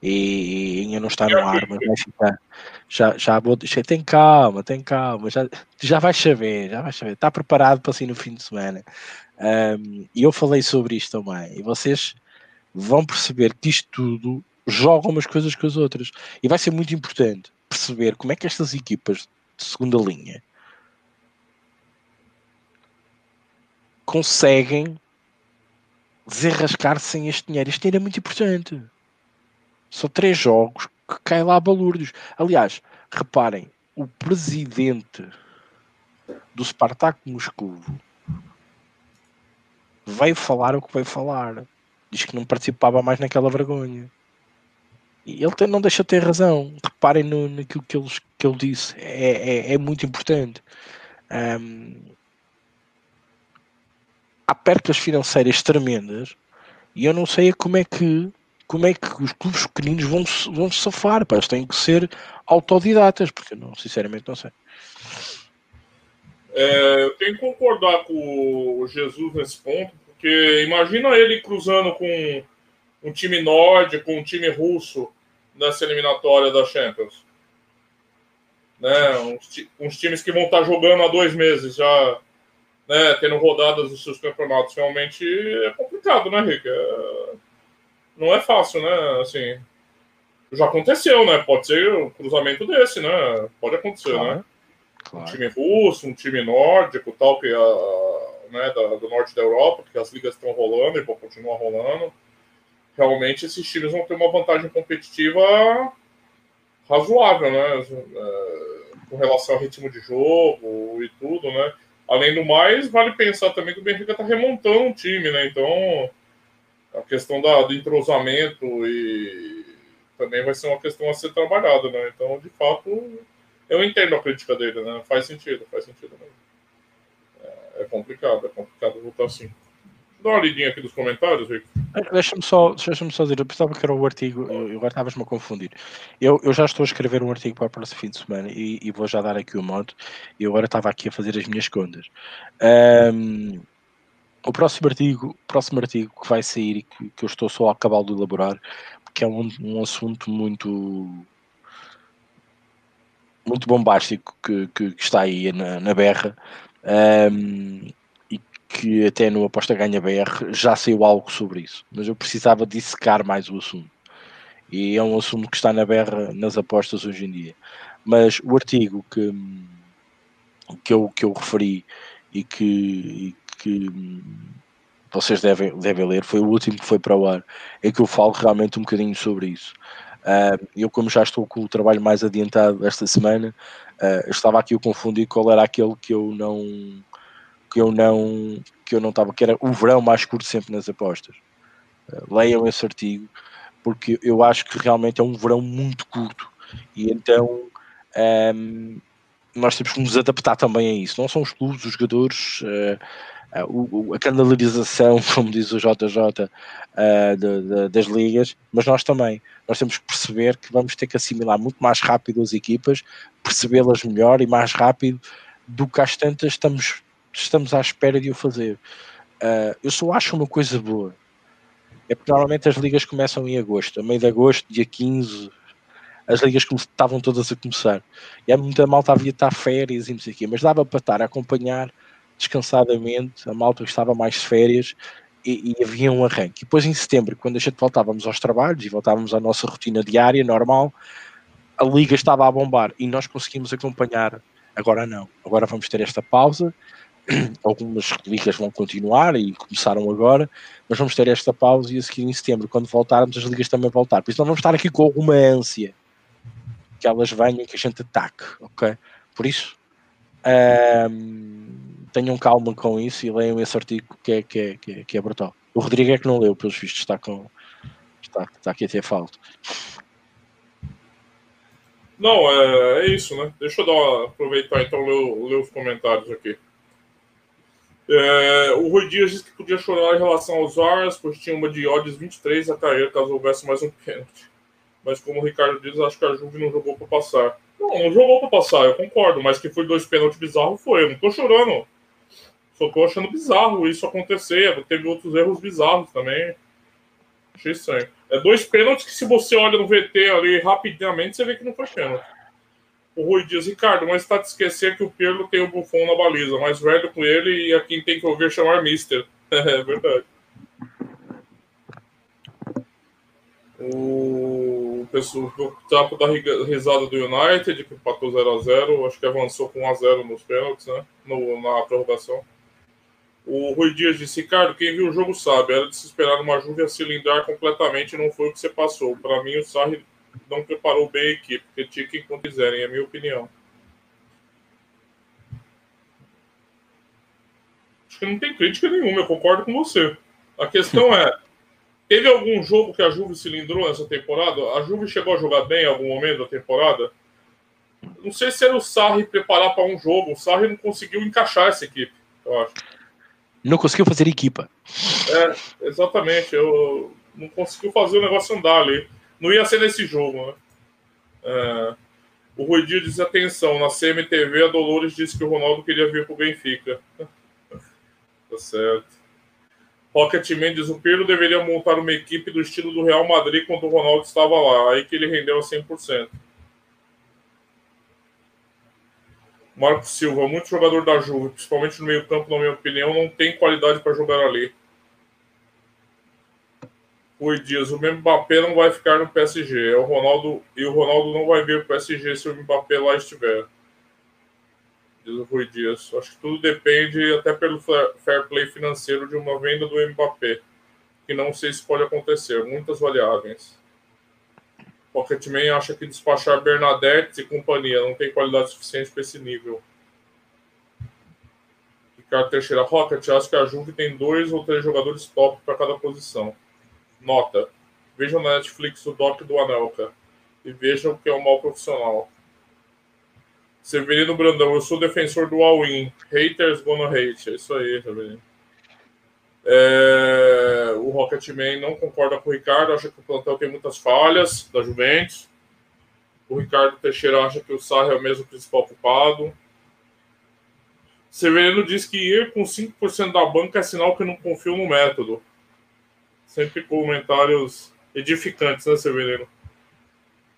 e, ainda não está no ar, mas vai ficar. Já, já vou deixar, tem calma, tem calma, já, já vais saber, já vais saber, está preparado para sair no fim de semana. Um, e eu falei sobre isto também, e vocês vão perceber que isto tudo joga umas coisas com as outras, e vai ser muito importante perceber como é que estas equipas de segunda linha conseguem desenrascar sem este dinheiro. Este dinheiro é muito importante. São três jogos que caem lá balúrdios. Aliás, reparem, o presidente do Spartak Moscou veio falar o que veio falar. Diz que não participava mais naquela vergonha. E ele tem, não deixa de ter razão. Reparem no, naquilo que ele, que ele disse. É, é, é muito importante. Um, há percas financeiras tremendas e eu não sei como é que como é que os clubes pequeninos vão, vão se safar. Pá, eles têm que ser autodidatas, porque eu não, sinceramente não sei. É, eu tenho que concordar com o Jesus nesse ponto, porque imagina ele cruzando com um time nórdico, com um time russo, nessa eliminatória da Champions. Né? Uns, uns, times que vão estar jogando há dois meses já, né? tendo rodadas dos seus campeonatos. Realmente é complicado, né, Rick? É... Não é fácil, né? Assim, já aconteceu, né? Pode ser um cruzamento desse, né? Pode acontecer, claro. né? Claro. Um time russo, um time nórdico, tal, que a, né, da, do norte da Europa, porque as ligas estão rolando e vão continuar rolando realmente esses times vão ter uma vantagem competitiva razoável, né? É, com relação ao ritmo de jogo e tudo, né? Além do mais, vale pensar também que o Benfica está remontando o time, né? Então, a questão da, do entrosamento e também vai ser uma questão a ser trabalhada, né? Então, de fato, eu entendo a crítica dele, né? Faz sentido, faz sentido mesmo. É, é complicado, é complicado voltar assim. Dá uma lidinha aqui dos comentários, Rico. Deixa-me só, deixa só dizer, eu pensava que era o artigo, eu, agora estavas-me a confundir. Eu, eu já estou a escrever um artigo para o próximo fim de semana e, e vou já dar aqui o modo. E agora estava aqui a fazer as minhas contas. Um, o próximo artigo, próximo artigo que vai sair e que, que eu estou só a acabar de elaborar, porque é um, um assunto muito muito bombástico que, que, que está aí na, na berra. Um, que até no Aposta Ganha BR já saiu algo sobre isso, mas eu precisava dissecar mais o assunto. E é um assunto que está na berra nas apostas hoje em dia. Mas o artigo que, que, eu, que eu referi e que, e que vocês devem, devem ler, foi o último que foi para o ar, é que eu falo realmente um bocadinho sobre isso. Uh, eu, como já estou com o trabalho mais adiantado esta semana, uh, estava aqui a confundir qual era aquele que eu não que eu não que eu não estava, que era o verão mais curto sempre nas apostas. Uh, leiam esse artigo, porque eu acho que realmente é um verão muito curto e então um, ehm, nós temos que nos adaptar também a isso. Não são os clubes, os jogadores, uh, uh, a canalização, [LAUGHS] como diz o JJ, de, de, das ligas, mas nós também. Nós temos que perceber que vamos ter que assimilar muito mais rápido as equipas, percebê-las melhor e mais rápido do que às tantas estamos estamos à espera de o fazer. Uh, eu só acho uma coisa boa. É porque normalmente as ligas começam em agosto, a meio de agosto, dia 15, as ligas estavam todas a começar. E há muita malta havia estar férias e não sei o quê, mas dava para estar a acompanhar descansadamente a malta que estava mais de férias e, e, havia um arranque. E depois em setembro, quando a gente voltávamos aos trabalhos e voltávamos à nossa rotina diária normal, a liga estava a bombar e nós conseguimos acompanhar. Agora não, agora vamos ter esta pausa [CLEARS THROAT] algumas ligas vão continuar e começaram agora, mas vamos ter esta pausa e a seguir em setembro, quando voltarmos, as ligas também voltar. Por isso não vamos estar aqui com alguma ânsia que elas venham e que a gente ataque, ok? Por isso, um, tenham calma com isso e leiam esse artigo que é, que é, que é, que é brutal. O Rodrigo é que não leu, pelos vistos, está, com, está, está aqui a ter falta. Não, é, é isso, né? Deixa eu dar, aproveitar então ler, ler os comentários aqui. É, o Rui Dias disse que podia chorar em relação aos VARs, pois tinha uma de odds 23 a cair caso houvesse mais um pênalti. Mas como o Ricardo diz, acho que a Juve não jogou para passar. Não, não jogou para passar, eu concordo, mas que foi dois pênaltis bizarros foi. Eu não tô chorando. Só tô achando bizarro isso acontecer. Teve outros erros bizarros também. Achei estranho. É dois pênaltis que, se você olha no VT ali rapidamente, você vê que não foi pênalti. O Rui diz, Ricardo, mas está de esquecer que o Pirlo tem o Buffon na baliza, mais velho com ele e a quem tem que ouvir chamar Mister. [LAUGHS] é verdade. O pessoal do tapo da risada do United, que empatou 0x0, acho que avançou com 1x0 nos pênaltis, né? No, na prorrogação. O Rui Dias disse, Ricardo, quem viu o jogo sabe, era de se esperar uma Juve cilindrar completamente e não foi o que você passou. Para mim, o Sarri não preparou bem a equipe, critiquem quando quiserem, é a minha opinião. Acho que não tem crítica nenhuma, eu concordo com você. A questão é, teve algum jogo que a Juve cilindrou nessa temporada? A Juve chegou a jogar bem em algum momento da temporada? Não sei se era o Sarri preparar para um jogo, o Sarri não conseguiu encaixar essa equipe, eu acho. Não conseguiu fazer equipa. É, exatamente. Eu não conseguiu fazer o negócio andar ali. Não ia ser nesse jogo, né? É, o Rui Dias diz atenção, na CMTV a Dolores disse que o Ronaldo queria vir para o Benfica. [LAUGHS] tá certo. Rocket Mendes, o Pedro deveria montar uma equipe do estilo do Real Madrid quando o Ronaldo estava lá, aí que ele rendeu a 100%. Marco Silva, muito jogador da Juve, principalmente no meio campo, na minha opinião, não tem qualidade para jogar ali. Rui Dias, o Mbappé não vai ficar no PSG. É o Ronaldo, e o Ronaldo não vai vir para o PSG se o Mbappé lá estiver. Diz o Rui Dias. Acho que tudo depende, até pelo fair play financeiro, de uma venda do Mbappé. que não sei se pode acontecer. Muitas variáveis. Rocketman acha que despachar Bernadette e companhia não tem qualidade suficiente para esse nível. Ricardo Teixeira Rocket, acho que a Juve tem dois ou três jogadores top para cada posição. Nota. Vejam na Netflix o doc do Anelka e vejam que é um mal profissional. Severino Brandão, eu sou defensor do all-in. Haters gonna hate. É isso aí, Severino. É, o Rocketman não concorda com o Ricardo, acha que o plantel tem muitas falhas da Juventus. O Ricardo Teixeira acha que o Sarri é o mesmo principal culpado. Severino diz que ir com 5% da banca é sinal que não confio no método. Sempre comentários edificantes, né, Severino?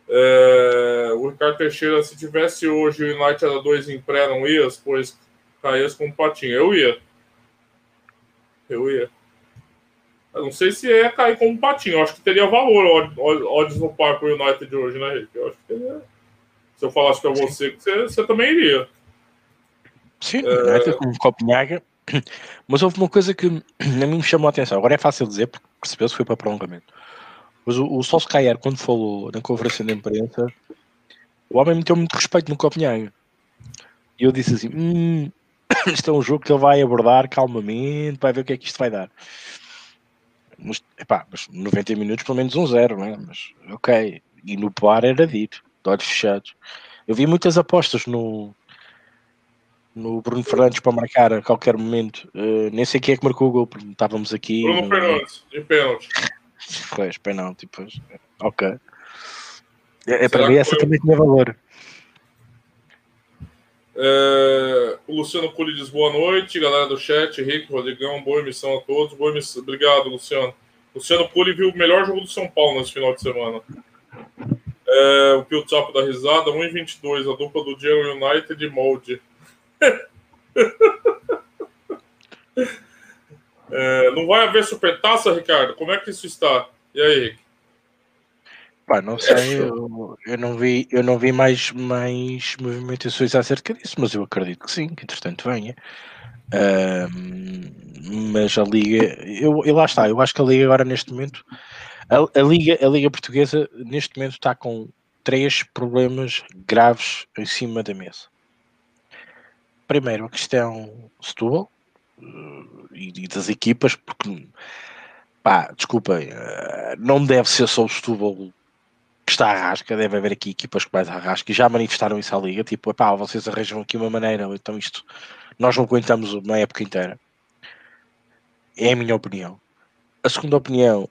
É, o Ricardo Teixeira, se tivesse hoje o United a 2 em pré, não ia, pois caías com um patinho. Eu ia. Eu ia. Eu não sei se ia cair com um patinho. Eu acho que teria valor odds no par pro United hoje, né, Rick? Eu acho que teria. Se eu falasse para você, você, você também iria. Sim, é... United com Copenhague. Mas houve uma coisa que mim me chamou a atenção. Agora é fácil dizer, porque percebeu-se que foi para prolongamento. Mas o, o Solskjaer, quando falou na conferência de imprensa, o homem meteu muito respeito no Copenhague. E eu disse assim: hum, [COUGHS] isto é um jogo que ele vai abordar calmamente, vai ver o que é que isto vai dar. Mas, epá, mas 90 minutos pelo menos um zero, não é? Mas ok. E no par era dito, de olhos fechados. Eu vi muitas apostas no, no Bruno Fernandes para marcar a qualquer momento. Uh, nem sei quem é que marcou o gol, porque estávamos aqui. Bruno no... Fernandes, de pênalti. [LAUGHS] Pois, penalti, pois. Ok. É, é para mim essa também tinha valor. É, o Luciano Puli diz boa noite, galera do chat, Henrique, Rodrigão, boa emissão a todos. Boa emissão. Obrigado, Luciano. Luciano Puli viu o melhor jogo do São Paulo nesse final de semana. É, o Pio Chapo da risada, 1,22, a dupla do Diego United e Molde. É, não vai haver supertaça, Ricardo? Como é que isso está? E aí, Rick? Não sei, eu, eu, não vi, eu não vi mais, mais movimentações acerca disso, mas eu acredito que sim, que entretanto venha. Mas a Liga, eu, eu lá está, eu acho que a Liga agora neste momento, a, a, Liga, a Liga Portuguesa neste momento está com três problemas graves em cima da mesa. Primeiro, a questão Setúbal, e, das equipas, porque pá, desculpem, eh, não deve ser só o Setúbal que está à rasca, deve haver aqui equipas que mais à rasca e já manifestaram isso à liga, tipo, pá, vocês arranjam aqui uma maneira, então isto nós não aguentamos uma época inteira. É a minha opinião. A segunda opinião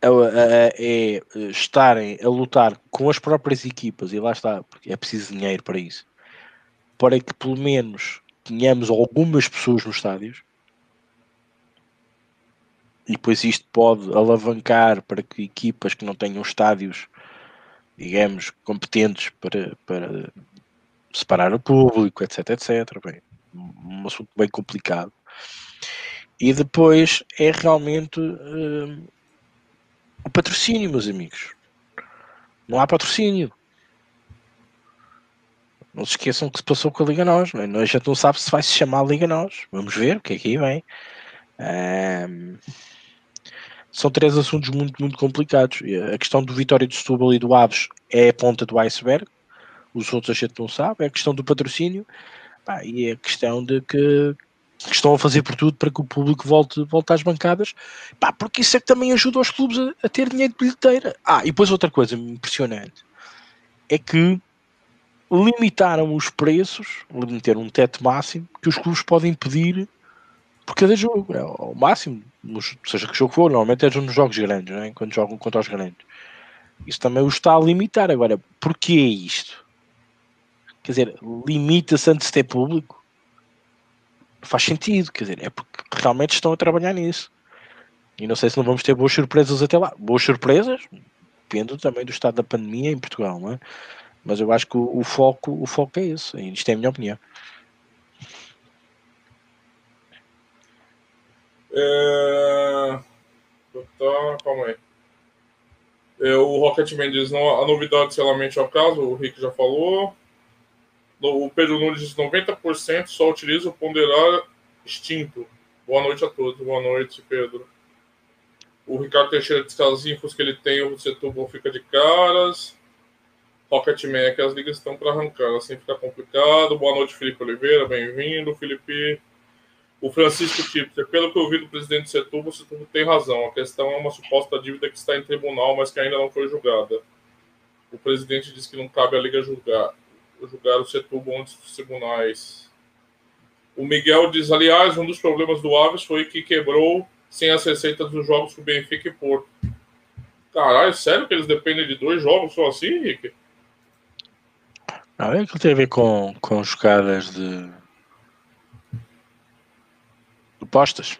é, é estarem a lutar com as próprias equipas, e lá está, porque é preciso dinheiro para isso, para que pelo menos tenhamos algumas pessoas nos estádios e depois isto pode alavancar para que equipas que não tenham estádios, digamos, competentes para, para separar o público, etc, etc. Bem, um assunto bem complicado. E depois é realmente uh, o patrocínio, meus amigos. Não há patrocínio. Não se esqueçam que se passou com a Liga Nós. Não é? Nós já não sabe se vai se chamar Liga Nós. Vamos ver o que é que aí vem. Um, são três assuntos muito, muito complicados. A questão do Vitória de Setúbal e do Aves é a ponta do iceberg. Os outros a gente não sabe. É a questão do patrocínio. E é a questão de que, que, estão a fazer por tudo para que o público volte, volte às bancadas. Pá, porque isso é que também ajuda os clubes a, a ter dinheiro de bilheteira. Ah, e depois outra coisa impressionante é que limitaram os preços, meter um teto máximo que os clubes podem pedir por cada jogo, é o máximo, seja que jogo for, normalmente é nos jogos grandes, é? quando jogam contra os grandes. Isso também o está a limitar. Agora, porquê isto? Quer dizer, limita-se antes de ter público? Faz sentido, quer dizer, é porque realmente estão a trabalhar nisso. E não sei se não vamos ter boas surpresas até lá. Boas surpresas, depende também do estado da pandemia em Portugal, não é? Mas eu acho que o, o foco, o foco é esse. Isto é a minha opinião. É... Tá, calma aí. É, o Rocketman diz: não, a novidade selamente ao caso, o Rick já falou. O Pedro Nunes diz: 90% só utiliza o ponderar extinto. Boa noite a todos. Boa noite, Pedro. O Ricardo Teixeira diz que as infos que ele tem, o Setúbal fica de caras. Rocketman é que as ligas estão para arrancar, assim fica complicado. Boa noite, Felipe Oliveira, bem-vindo. Felipe. O Francisco Tipster, pelo que eu vi do presidente Setúbal, Setúbal tem razão. A questão é uma suposta dívida que está em tribunal, mas que ainda não foi julgada. O presidente diz que não cabe a liga julgar, julgar o Setúbal antes dos tribunais. O Miguel diz, aliás, um dos problemas do Aves foi que quebrou sem as receitas dos jogos com o Benfica e Porto. Caralho, sério que eles dependem de dois jogos só assim, Henrique? Não, é que tem a ver com, com jogadas de, de postas.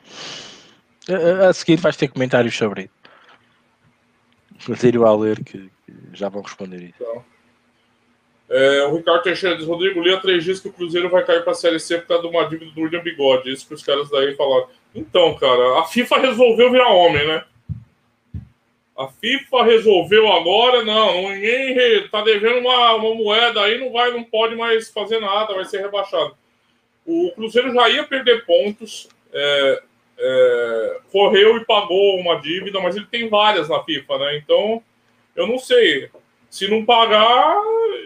A, a, seguir vais ter comentários sobre isso. Retiro a ler que, que, já vão responder isso. Então. É, o Ricardo Teixeira diz: Rodrigo, li há três dias que o Cruzeiro vai cair para a Série C por causa de uma dívida do William Bigode. Isso que os caras daí falaram. Então, cara, a FIFA resolveu virar homem, né? A FIFA resolveu agora, não, ninguém tá devendo uma, uma moeda aí, não vai, não pode mais fazer nada, vai ser rebaixado. O Cruzeiro já ia perder pontos, é, é, correu e pagou uma dívida, mas ele tem várias na FIFA, né? Então, eu não sei. Se não pagar,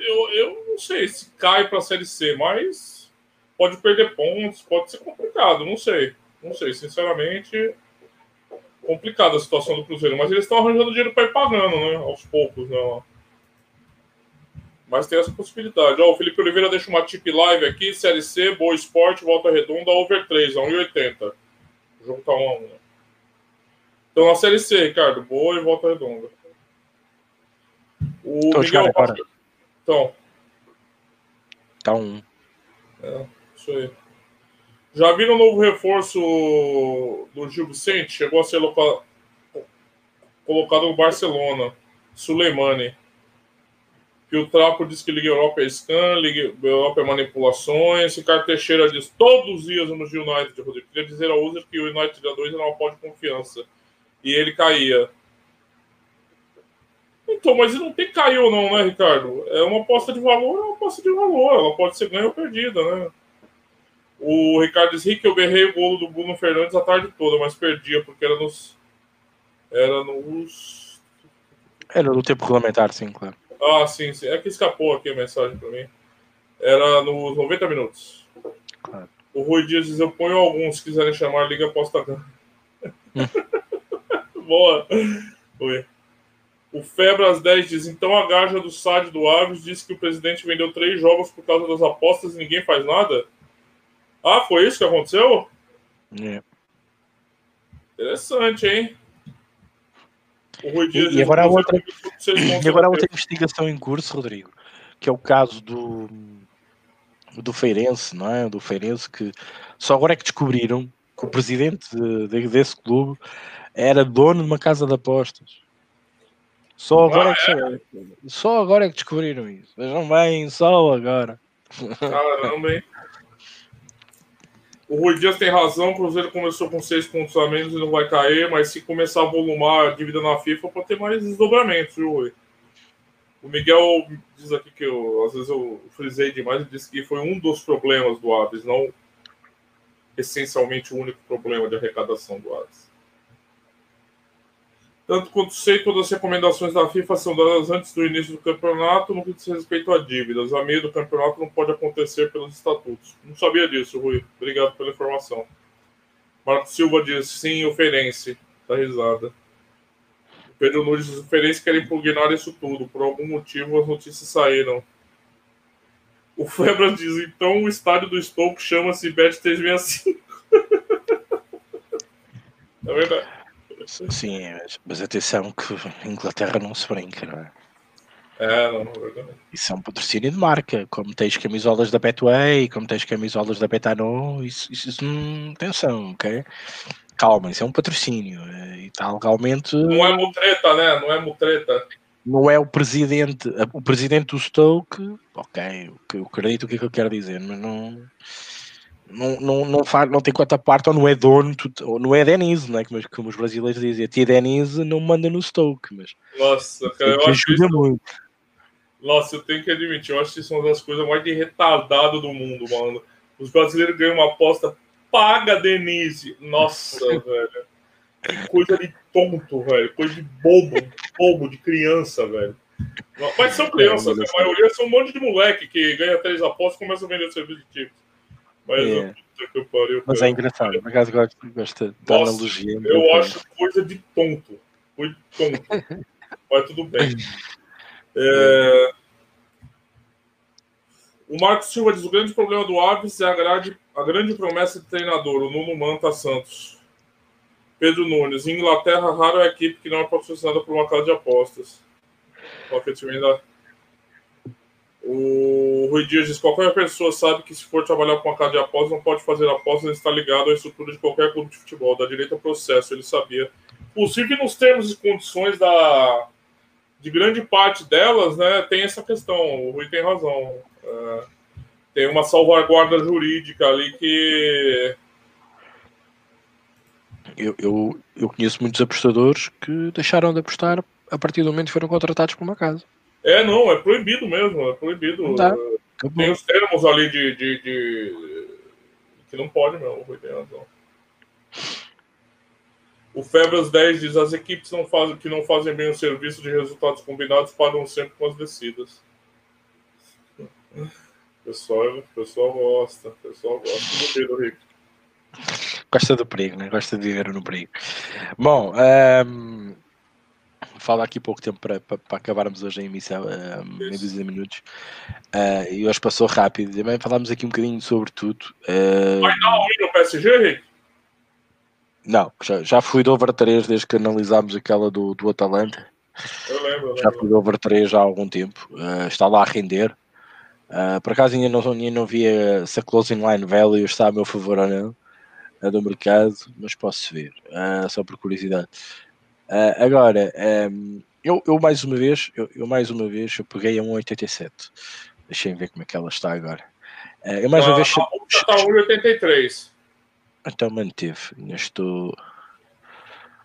eu, eu não sei se cai para a Série C, mas pode perder pontos, pode ser complicado, não sei. Não sei, sinceramente, complicada a situação do Cruzeiro, mas eles estão arranjando dinheiro para ir pagando, né? Aos poucos, né? Mas tem essa possibilidade. Ó, o Felipe Oliveira deixa uma tip live aqui, Série C, Boa Esporte, Volta Redonda, over 3, a 1,80. O jogo tá 1 a 1. Né? Então na Série C, Ricardo, Boa e Volta Redonda. O então, Miguel. Então. Tá 1. É, isso aí. Já viram o novo reforço do Gil Vicente? Chegou a ser loca... colocado no Barcelona. Suleimani. Que o Trapo diz que Liga Europa é scan, Liga Europa é manipulações. Ricardo Teixeira diz todos os dias no United, Rodrigo. Queria dizer ao user que o United a 2 era uma pó de confiança. E ele caía. Então, mas não tem caiu não, né, Ricardo? É uma aposta de valor, é uma aposta de valor. Ela pode ser ganha ou perdida, né? O Ricardo diz que eu berrei o golo do Bruno Fernandes a tarde toda, mas perdia, porque era nos. Era nos. Era no tempo regulamentar, sim, claro. Ah, sim, sim. É que escapou aqui a mensagem para mim. Era nos 90 minutos. Claro. O Rui Dias diz: Eu ponho alguns, se quiserem chamar, liga aposta. [LAUGHS] Boa. Oi. O Febras 10 diz: Então a gaja do SAD do Aves disse que o presidente vendeu três jogos por causa das apostas e ninguém faz nada? Ah, foi isso que aconteceu? É. Interessante, hein? O Rui Dias e, agora há outra, [LAUGHS] e agora outra investigação em curso, Rodrigo, que é o caso do, do Feirense, não é? Do Feirense, que só agora é que descobriram que o presidente de, desse clube era dono de uma casa de apostas. Só agora, ah, é que, é? só agora é que descobriram isso. Vejam bem, só agora. Caramba, hein? O Rui Dias tem razão, o Cruzeiro começou com seis pontos a menos e não vai cair, mas se começar a volumar a dívida na FIFA, pode ter mais desdobramentos, viu, Rui? O Miguel diz aqui que eu, às vezes eu frisei demais e disse que foi um dos problemas do Aves, não essencialmente o único problema de arrecadação do Aves. Tanto quanto sei, todas as recomendações da FIFA são dadas antes do início do campeonato no que diz respeito a dívidas. A meio do campeonato não pode acontecer pelos estatutos. Não sabia disso, Rui. Obrigado pela informação. Marco Silva diz, sim, oferência. Tá risada. Pedro Nunes diz, oferência quer impugnar isso tudo. Por algum motivo as notícias saíram. O Febras diz, então o estádio do Stoke chama-se Bet 365. [LAUGHS] é verdade. Sim, mas, mas atenção que Inglaterra não se brinca, não é? É, não, não, Isso é um patrocínio de marca, como tens camisolas da Betway, como tens camisolas da Betano, isso, isso, isso não, atenção, ok? Calma, isso é um patrocínio eh, e está legalmente. Não é mutreta, né? Não é mutreta. Não é o presidente, o presidente do Stoke, ok, eu acredito o que é que eu quero dizer, mas não não, não, não, faz, não tem quanta parte, ou não é dono, ou não é Denise, não é? Como, como os brasileiros dizem, a tia Denise não manda no Stoke, mas Nossa, cara, eu acho isso... muito. Nossa, eu tenho que admitir, eu acho que isso é uma das coisas mais de retardado do mundo, mano. Os brasileiros ganham uma aposta, paga Denise. Nossa, [LAUGHS] velho. Que coisa de tonto, velho. Coisa de bobo, bobo, de criança, velho. Mas são crianças, né? a maioria são um monte de moleque que ganha três apostas e começa a vender serviço de tipos. Mas, é. eu, pariu, Mas é engraçado, por acaso gosto, gosto da analogia. Eu acho coisa de tonto. Coisa de tonto. [LAUGHS] Mas tudo bem. É... O Marcos Silva diz: o grande problema do Aves é a, grade, a grande promessa de treinador, o Nuno Manta Santos. Pedro Nunes, em Inglaterra, raro é a equipe que não é patrocinada por uma casa de apostas. Ainda... O Rui Dias diz: qualquer pessoa sabe que se for trabalhar com uma casa de apostas, não pode fazer apostas, está ligado à estrutura de qualquer clube de futebol, da direita ao processo, ele sabia. Inclusive, nos termos e condições da, de grande parte delas, né, tem essa questão. O Rui tem razão. É, tem uma salvaguarda jurídica ali que. Eu, eu, eu conheço muitos apostadores que deixaram de apostar a partir do momento que foram contratados por uma casa. É, não, é proibido mesmo, é proibido. Tem os termos ali de, de, de, que não pode, não, Rui tem razão. O Febras 10 diz: as equipes não fazem, que não fazem bem o serviço de resultados combinados param sempre com as descidas. [LAUGHS] Pessoal, pessoal gosta, pessoal gosta do Rico. Gosta do perigo, né? Gosta de viver no perigo. Bom, um, falo aqui pouco tempo para, para, para acabarmos hoje a emissão, um, em 12 minutos. Uh, e hoje passou rápido. Também falámos aqui um bocadinho sobre tudo. Uh, Vai dar no PSG? Não, já, já fui do over 3 desde que analisámos aquela do, do Atalanta. Eu lembro, eu já fui do over 3 já há algum tempo. Uh, está lá a render. Uh, por acaso ainda não, ainda não vi se a closing line value está a meu favor ou não uh, do mercado, mas posso ver, uh, só por curiosidade. Agora, um, eu, eu, mais uma vez, eu, eu, mais uma vez eu peguei a 1,87. Deixem ver como é que ela está agora. eu mais uma vez. Está a 1,83. Então manteve. Estou.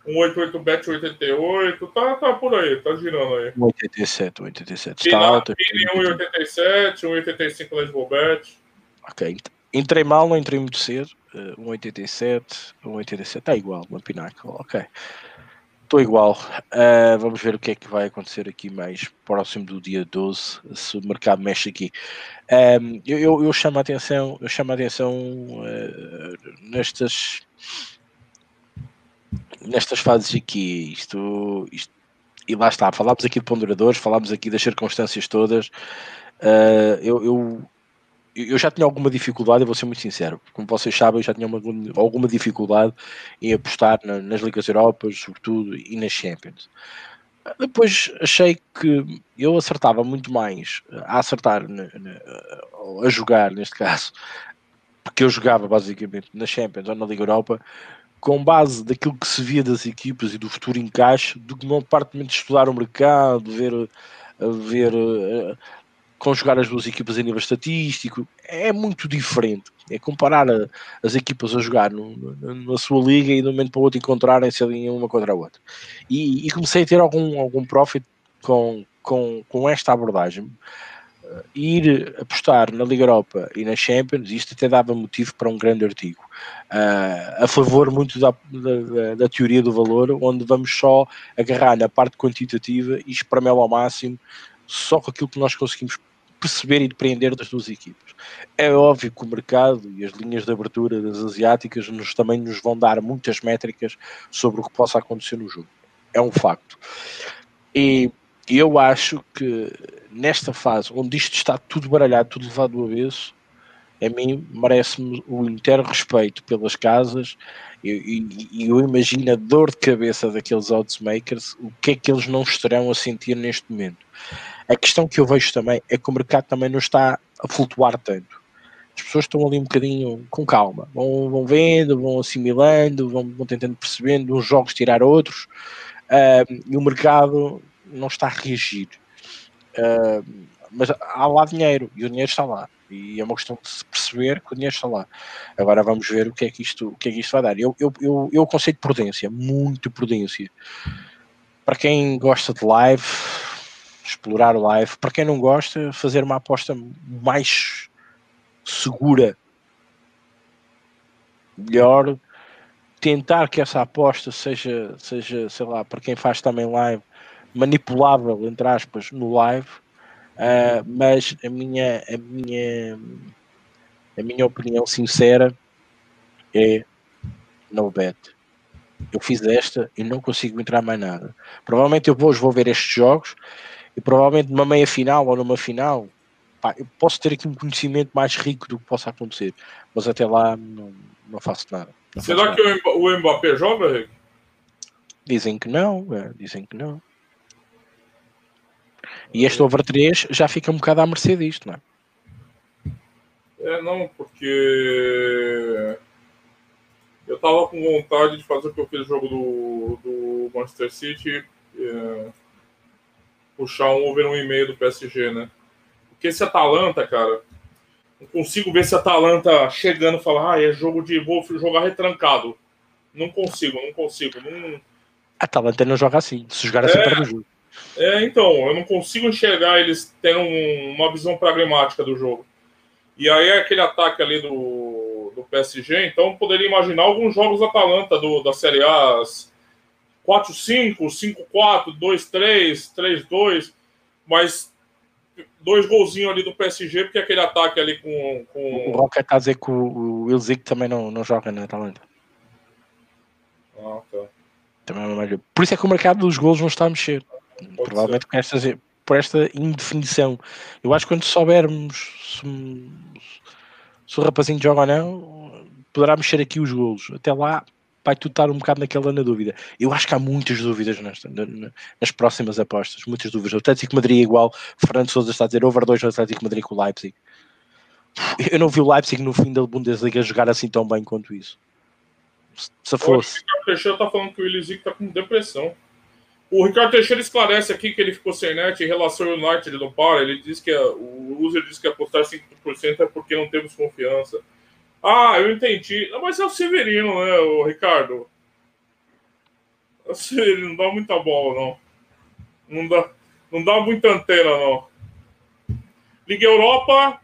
188 bet 88, tá, tá por aí, tá girando aí. 187, 187. Está alto. Pini 187, 185 Lesbo bet. Ok. Entrei mal, não entrei muito cedo. Uh, 187, 187, está igual, uma Pinnacle, ok. Estou igual. Uh, vamos ver o que é que vai acontecer aqui mais próximo do dia 12, se o mercado mexe aqui. Um, eu, eu, eu, chamo a atenção, eu chamo a atenção uh, nestas nestas fases aqui, isto, isto, e lá está, falámos aqui de ponderadores, falámos aqui das circunstâncias todas. Uh, eu, eu, eu, já tinha alguma dificuldade, eu vou ser muito sincero, como vocês sabem, eu já tinha uma, alguma dificuldade em apostar na, nas Ligas Europas, sobretudo, e nas Champions. Depois achei que eu acertava muito mais a acertar, a jogar neste caso, porque eu jogava basicamente na Champions ou na Liga Europa, com base daquilo que se via das equipas e do futuro encaixe, do que não departamento de estudar o mercado, ver, ver conjugar as duas equipas a nível estatístico, é muito diferente. É comparar a, as equipas a jogar no, no, na sua liga e de um momento para o outro encontrarem-se ali uma contra a outra. E, e, comecei a ter algum, algum profit com, com, com esta abordagem ir apostar na Liga Europa e na Champions, isto até dava motivo para um grande artigo, uh, a favor muito da, da, da, teoria do valor, onde vamos só agarrar na parte quantitativa e espremê-la ao máximo, só com aquilo que nós conseguimos perceber e depreender das duas equipas. É óbvio que o mercado e as linhas de abertura das asiáticas nos, também nos vão dar muitas métricas sobre o que possa acontecer no jogo. É um facto. E eu acho que nesta fase, onde isto está tudo baralhado, tudo levado do avesso, a mim merece-me o inteiro respeito pelas casas e, e, eu imagino a dor de cabeça daqueles oddsmakers, o que é que eles não estarão a sentir neste momento. A questão que eu vejo também é que o mercado também não está a flutuar tanto. As pessoas estão ali um bocadinho com calma, vão, vão vendo, vão assimilando, vão, vão tentando percebendo uns jogos tirar outros, uh, e o mercado não está a reagir. Uh, mas há lá dinheiro e o dinheiro está lá. E é uma questão de se perceber que o dinheiro está lá. Agora vamos ver o que é que isto, o que é que isto vai dar. Eu, eu, eu, eu conceito prudência, muito prudência. Para quem gosta de live, explorar live. Para quem não gosta, fazer uma aposta mais segura, melhor, tentar que essa aposta seja, seja, sei lá, para quem faz também live, manipulável, entre aspas, no live, uh, mas a minha, a minha, a minha opinião sincera é no bet. Eu fiz esta e não consigo entrar mais nada. Provavelmente eu vou, vou ver estes jogos e provavelmente numa meia final ou numa final pá, eu posso ter aqui um conhecimento mais rico do que possa acontecer, mas até lá não, não faço nada. Não Será faço que nada. o Mbappé joga, Rick? Dizem que não, é, dizem que não. E este over 3 já fica um bocado à mercê disto, não é? É, não, porque eu tava com vontade de fazer o que eu fiz no jogo do, do Manchester City, é, puxar um over 1,5 do PSG, né? Porque esse Atalanta, cara, não consigo ver esse Atalanta chegando e falar, ah, é jogo de. vou jogar retrancado. Não consigo, não consigo. Não... Atalanta não joga assim. Se jogar assim, É. perde o jogo. É, então, eu não consigo enxergar eles tendo um- uma visão pragmática do jogo. E aí é aquele ataque ali do, do PSG, então eu poderia imaginar alguns jogos da Atalanta do, da Série A 4-5, 5-4, 2-3, 3-2, mas dois golzinhos ali do PSG, porque aquele ataque ali com. O com... Roca está a dizer que o, o Ilzik também não, não joga na Atalanta. Ah, tá. Também é. Por isso é que o mercado dos golos não está a mexer. Pode Provavelmente por esta, por esta indefinição. Eu acho que quando soubermos se, se o rapazinho joga ou não, poderá mexer aqui os golos. Até lá vai tudo estar um bocado naquela na dúvida. Eu acho que há muitas dúvidas nesta, na- na- nas próximas apostas. Muitas dúvidas. O Atlético Madrid é igual. Fernando Souza está a dizer over 2 no Atlético Madrid com o Leipzig. Eu não vi o Leipzig no fim da Bundesliga jogar assim tão bem quanto isso. Se- Se fosse. O Ricardo Teixeira tá falando que o Elisic tá com depressão. O Ricardo Teixeira esclarece aqui que ele ficou sem net em relação ao United não para. Ele diz que a- o user diz que apostar 5% é porque não temos confiança. Ah, eu entendi. Não, mas é o Severino, né, o Ricardo? É o Severino, não dá muita bola, não. Não dá, não dá muita antena, não. Liga Europa,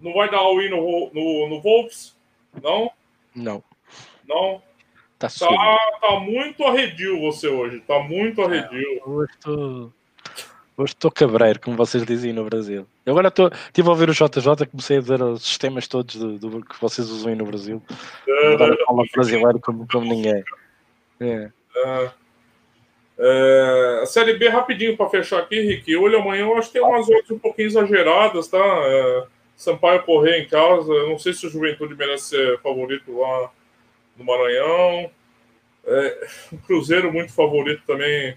não vai dar all-in no, no, no Wolves? Não? Não. Não? Sujo. Tá, tá muito arredio você hoje. Tá muito arredio. Hoje estou. Hoje estou cabreiro, como vocês dizem no Brasil. Eu agora estou. Estive a ouvir o JJ, comecei a dizer os sistemas todos do, do- que vocês usam aí no Brasil. É, Agora fala brasileiro como, como ninguém. É. é. É, a Série B, rapidinho para fechar aqui, Rick. Olho amanhã, eu acho que tem umas outras um pouquinho exageradas, tá? É, Sampaio correr em casa. Não sei se o Juventude merece ser favorito lá no Maranhão. É, o Cruzeiro, muito favorito também.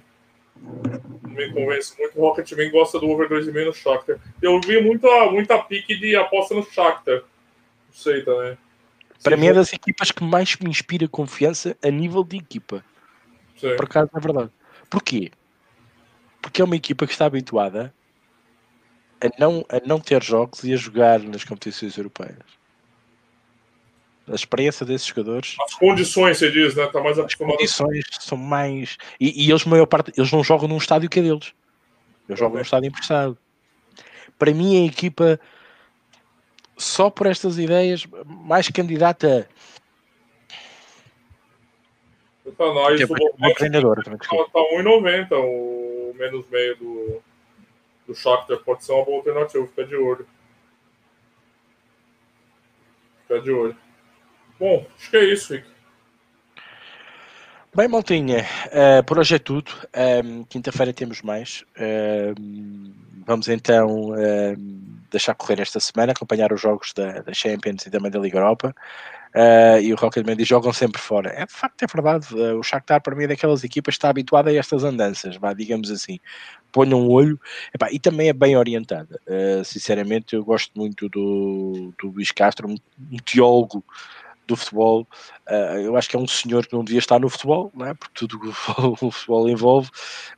Me convence muito. O Rocket também gosta do over 2,5 no Shakhtar. Eu vi muita, muita pique de aposta no Shakhtar. Não sei também. Para mim é das equipas que mais me inspira confiança a nível de equipa. sei. Por acaso é verdade. Porquê? Porque é uma equipa que está habituada a não, a não ter jogos e a jogar nas competições europeias. A experiência desses jogadores As condições, você diz, né? Tá mais as condições são mais. E, e eles, maior parte, eles não jogam num estádio que é deles. Eles jogam num estádio emprestado. Para mim, a equipa, só por estas ideias, mais candidata Tá a O treinadora. também, Tá, tá 1,90 o menos meio do, do Shakhtar. Pode ser uma boa alternativa. Fica de olho. Fica de olho. Bom, acho que é isso, Rick. Bem, Maltinha, eh, por hoje é tudo. Ehm, Quinta-feira temos mais. Ehm, vamos então ehm, deixar correr esta semana, acompanhar os jogos da, da Champions e também da Liga Europa. Eh, e o Rocketman diz: jogam sempre fora. É de facto, é verdade. Eh, o Shakhtar, para mim, é daquelas equipas que está habituada a estas andanças, vá, digamos assim. Ponham um olho Epá, e também é bem orientada. Sinceramente, eu gosto muito do, do Luís Castro, um, um teólogo do futebol. Uh, eu acho que é um senhor que não devia estar no futebol, não é? porque tudo o [LAUGHS] futebol, o futebol envolve,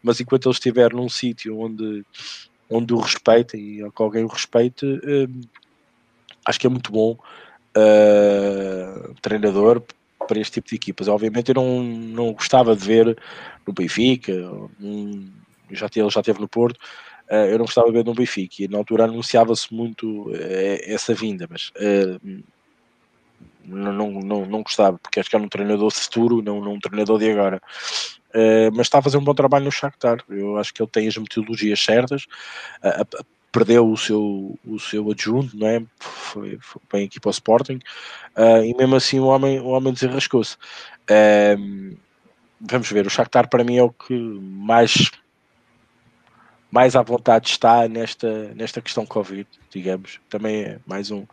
mas enquanto ele estiver num sítio onde, onde o respeita e que alguém o respeite, um, acho que é muito bom uh, treinador para este tipo de equipas. Obviamente eu não, não gostava de ver no Benfica, um, já, ele já esteve no Porto, uh, eu não gostava de ver no Benfica e na altura anunciava-se muito uh, essa vinda, mas não, não, não, não gostava, porque acho que era um treinador futuro, não, não um treinador de agora. Uh, mas está a fazer um bom trabalho no Shakhtar. Eu acho que ele tem as metodologias certas. Uh, perdeu o seu, o seu adjunto, não é? Foi, foi para a equipa ao Sporting, uh, e mesmo assim o homem, o homem desenrascou-se. vamos ver, o Shakhtar para mim é o que mais mais à vontade está nesta, nesta questão Covid, digamos. Também é mais um,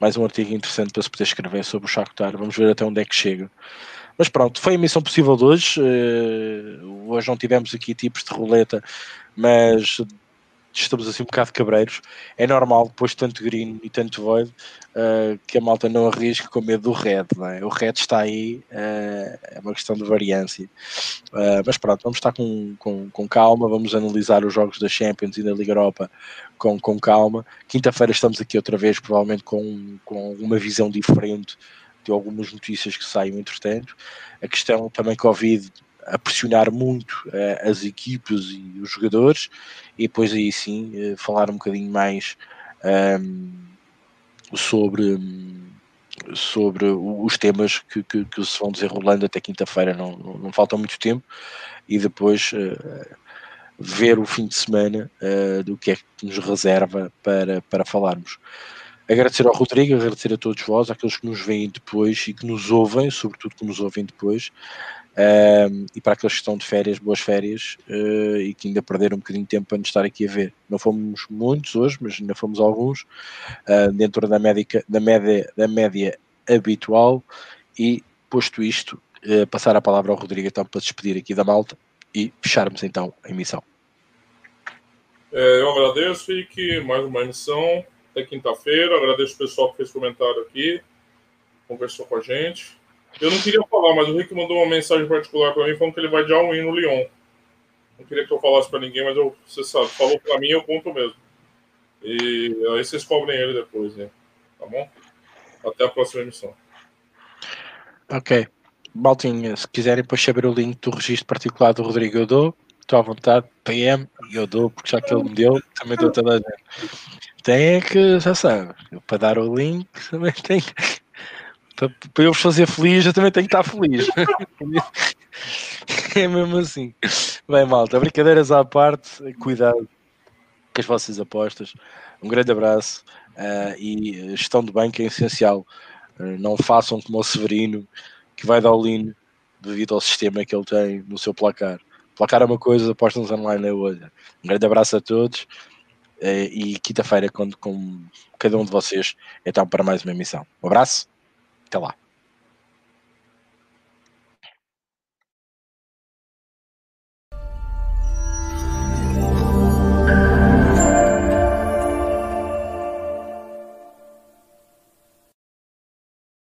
mais um artigo interessante para se poder escrever sobre o Shakhtar. Vamos ver até onde é que chega. Mas pronto, foi a missão possível de hoje. Uh, hoje não tivemos aqui tipos de roleta, mas estamos assim um bocado cabreiros. É normal, depois de tanto green e tanto void, uh, que a malta não arrisque com medo do red. É? O red está aí, uh, é uma questão de variância. Uh, mas pronto, vamos estar com, com, com, calma, vamos analisar os jogos da Champions e da Liga Europa com, com calma. Quinta-feira estamos aqui outra vez, provavelmente com, com uma visão diferente de algumas notícias que saiam entretanto. A questão também Covid a pressionar muito uh, as equipes e os jogadores e depois aí sim uh, falar um bocadinho mais um, ehm, sobre, sobre os temas que, que, que, se vão desenrolando até quinta-feira, não, não, não, falta muito tempo, e depois uh, ver o fim de semana do que é que nos reserva para, para falarmos. Agradecer ao Rodrigo, agradecer a todos vós, àqueles que nos veem depois e que nos ouvem, sobretudo que nos ouvem depois, um, e para aqueles que estão de férias, boas férias uh, e que ainda perderam um bocadinho de tempo para nos estar aqui a ver. Não fomos muitos hoje, mas ainda fomos alguns, uh, dentro da, médica, da, média, da média habitual. E posto isto, uh, passar a palavra ao Rodrigo então para despedir aqui da malta e fecharmos então a emissão. É, eu agradeço, Fique, mais uma emissão até quinta-feira. Agradeço o pessoal que fez comentário aqui, conversou com a gente. Eu não queria falar, mas o Rick mandou uma mensagem particular para mim falando que ele vai de all-in no Lyon. Não queria que eu falasse para ninguém, mas eu, você sabe, falou para mim, eu conto mesmo. E aí vocês cobrem ele depois, né? Tá bom? Até a próxima emissão. Ok. Maltinha, se quiserem depois saber o link do registro particular do Rodrigo, eu dou. Estou à vontade, PM, e eu dou, porque já que ele me deu, também dou toda a gente. Tem é que, já sabe, para dar o link também tem para, para eu vos fazer feliz, eu também tenho que estar feliz. [LAUGHS] é mesmo assim. Bem, malta, brincadeiras à parte, cuidado com as vossas apostas. Um grande abraço uh, e gestão de banco é essencial. Uh, não façam como o Severino, que vai dar o lean devido ao sistema que ele tem no seu placar. Placar é uma coisa, apostas online é outra. Um grande abraço a todos uh, e quinta-feira, com, com cada um de vocês, então, para mais uma emissão. Um abraço. Até lá.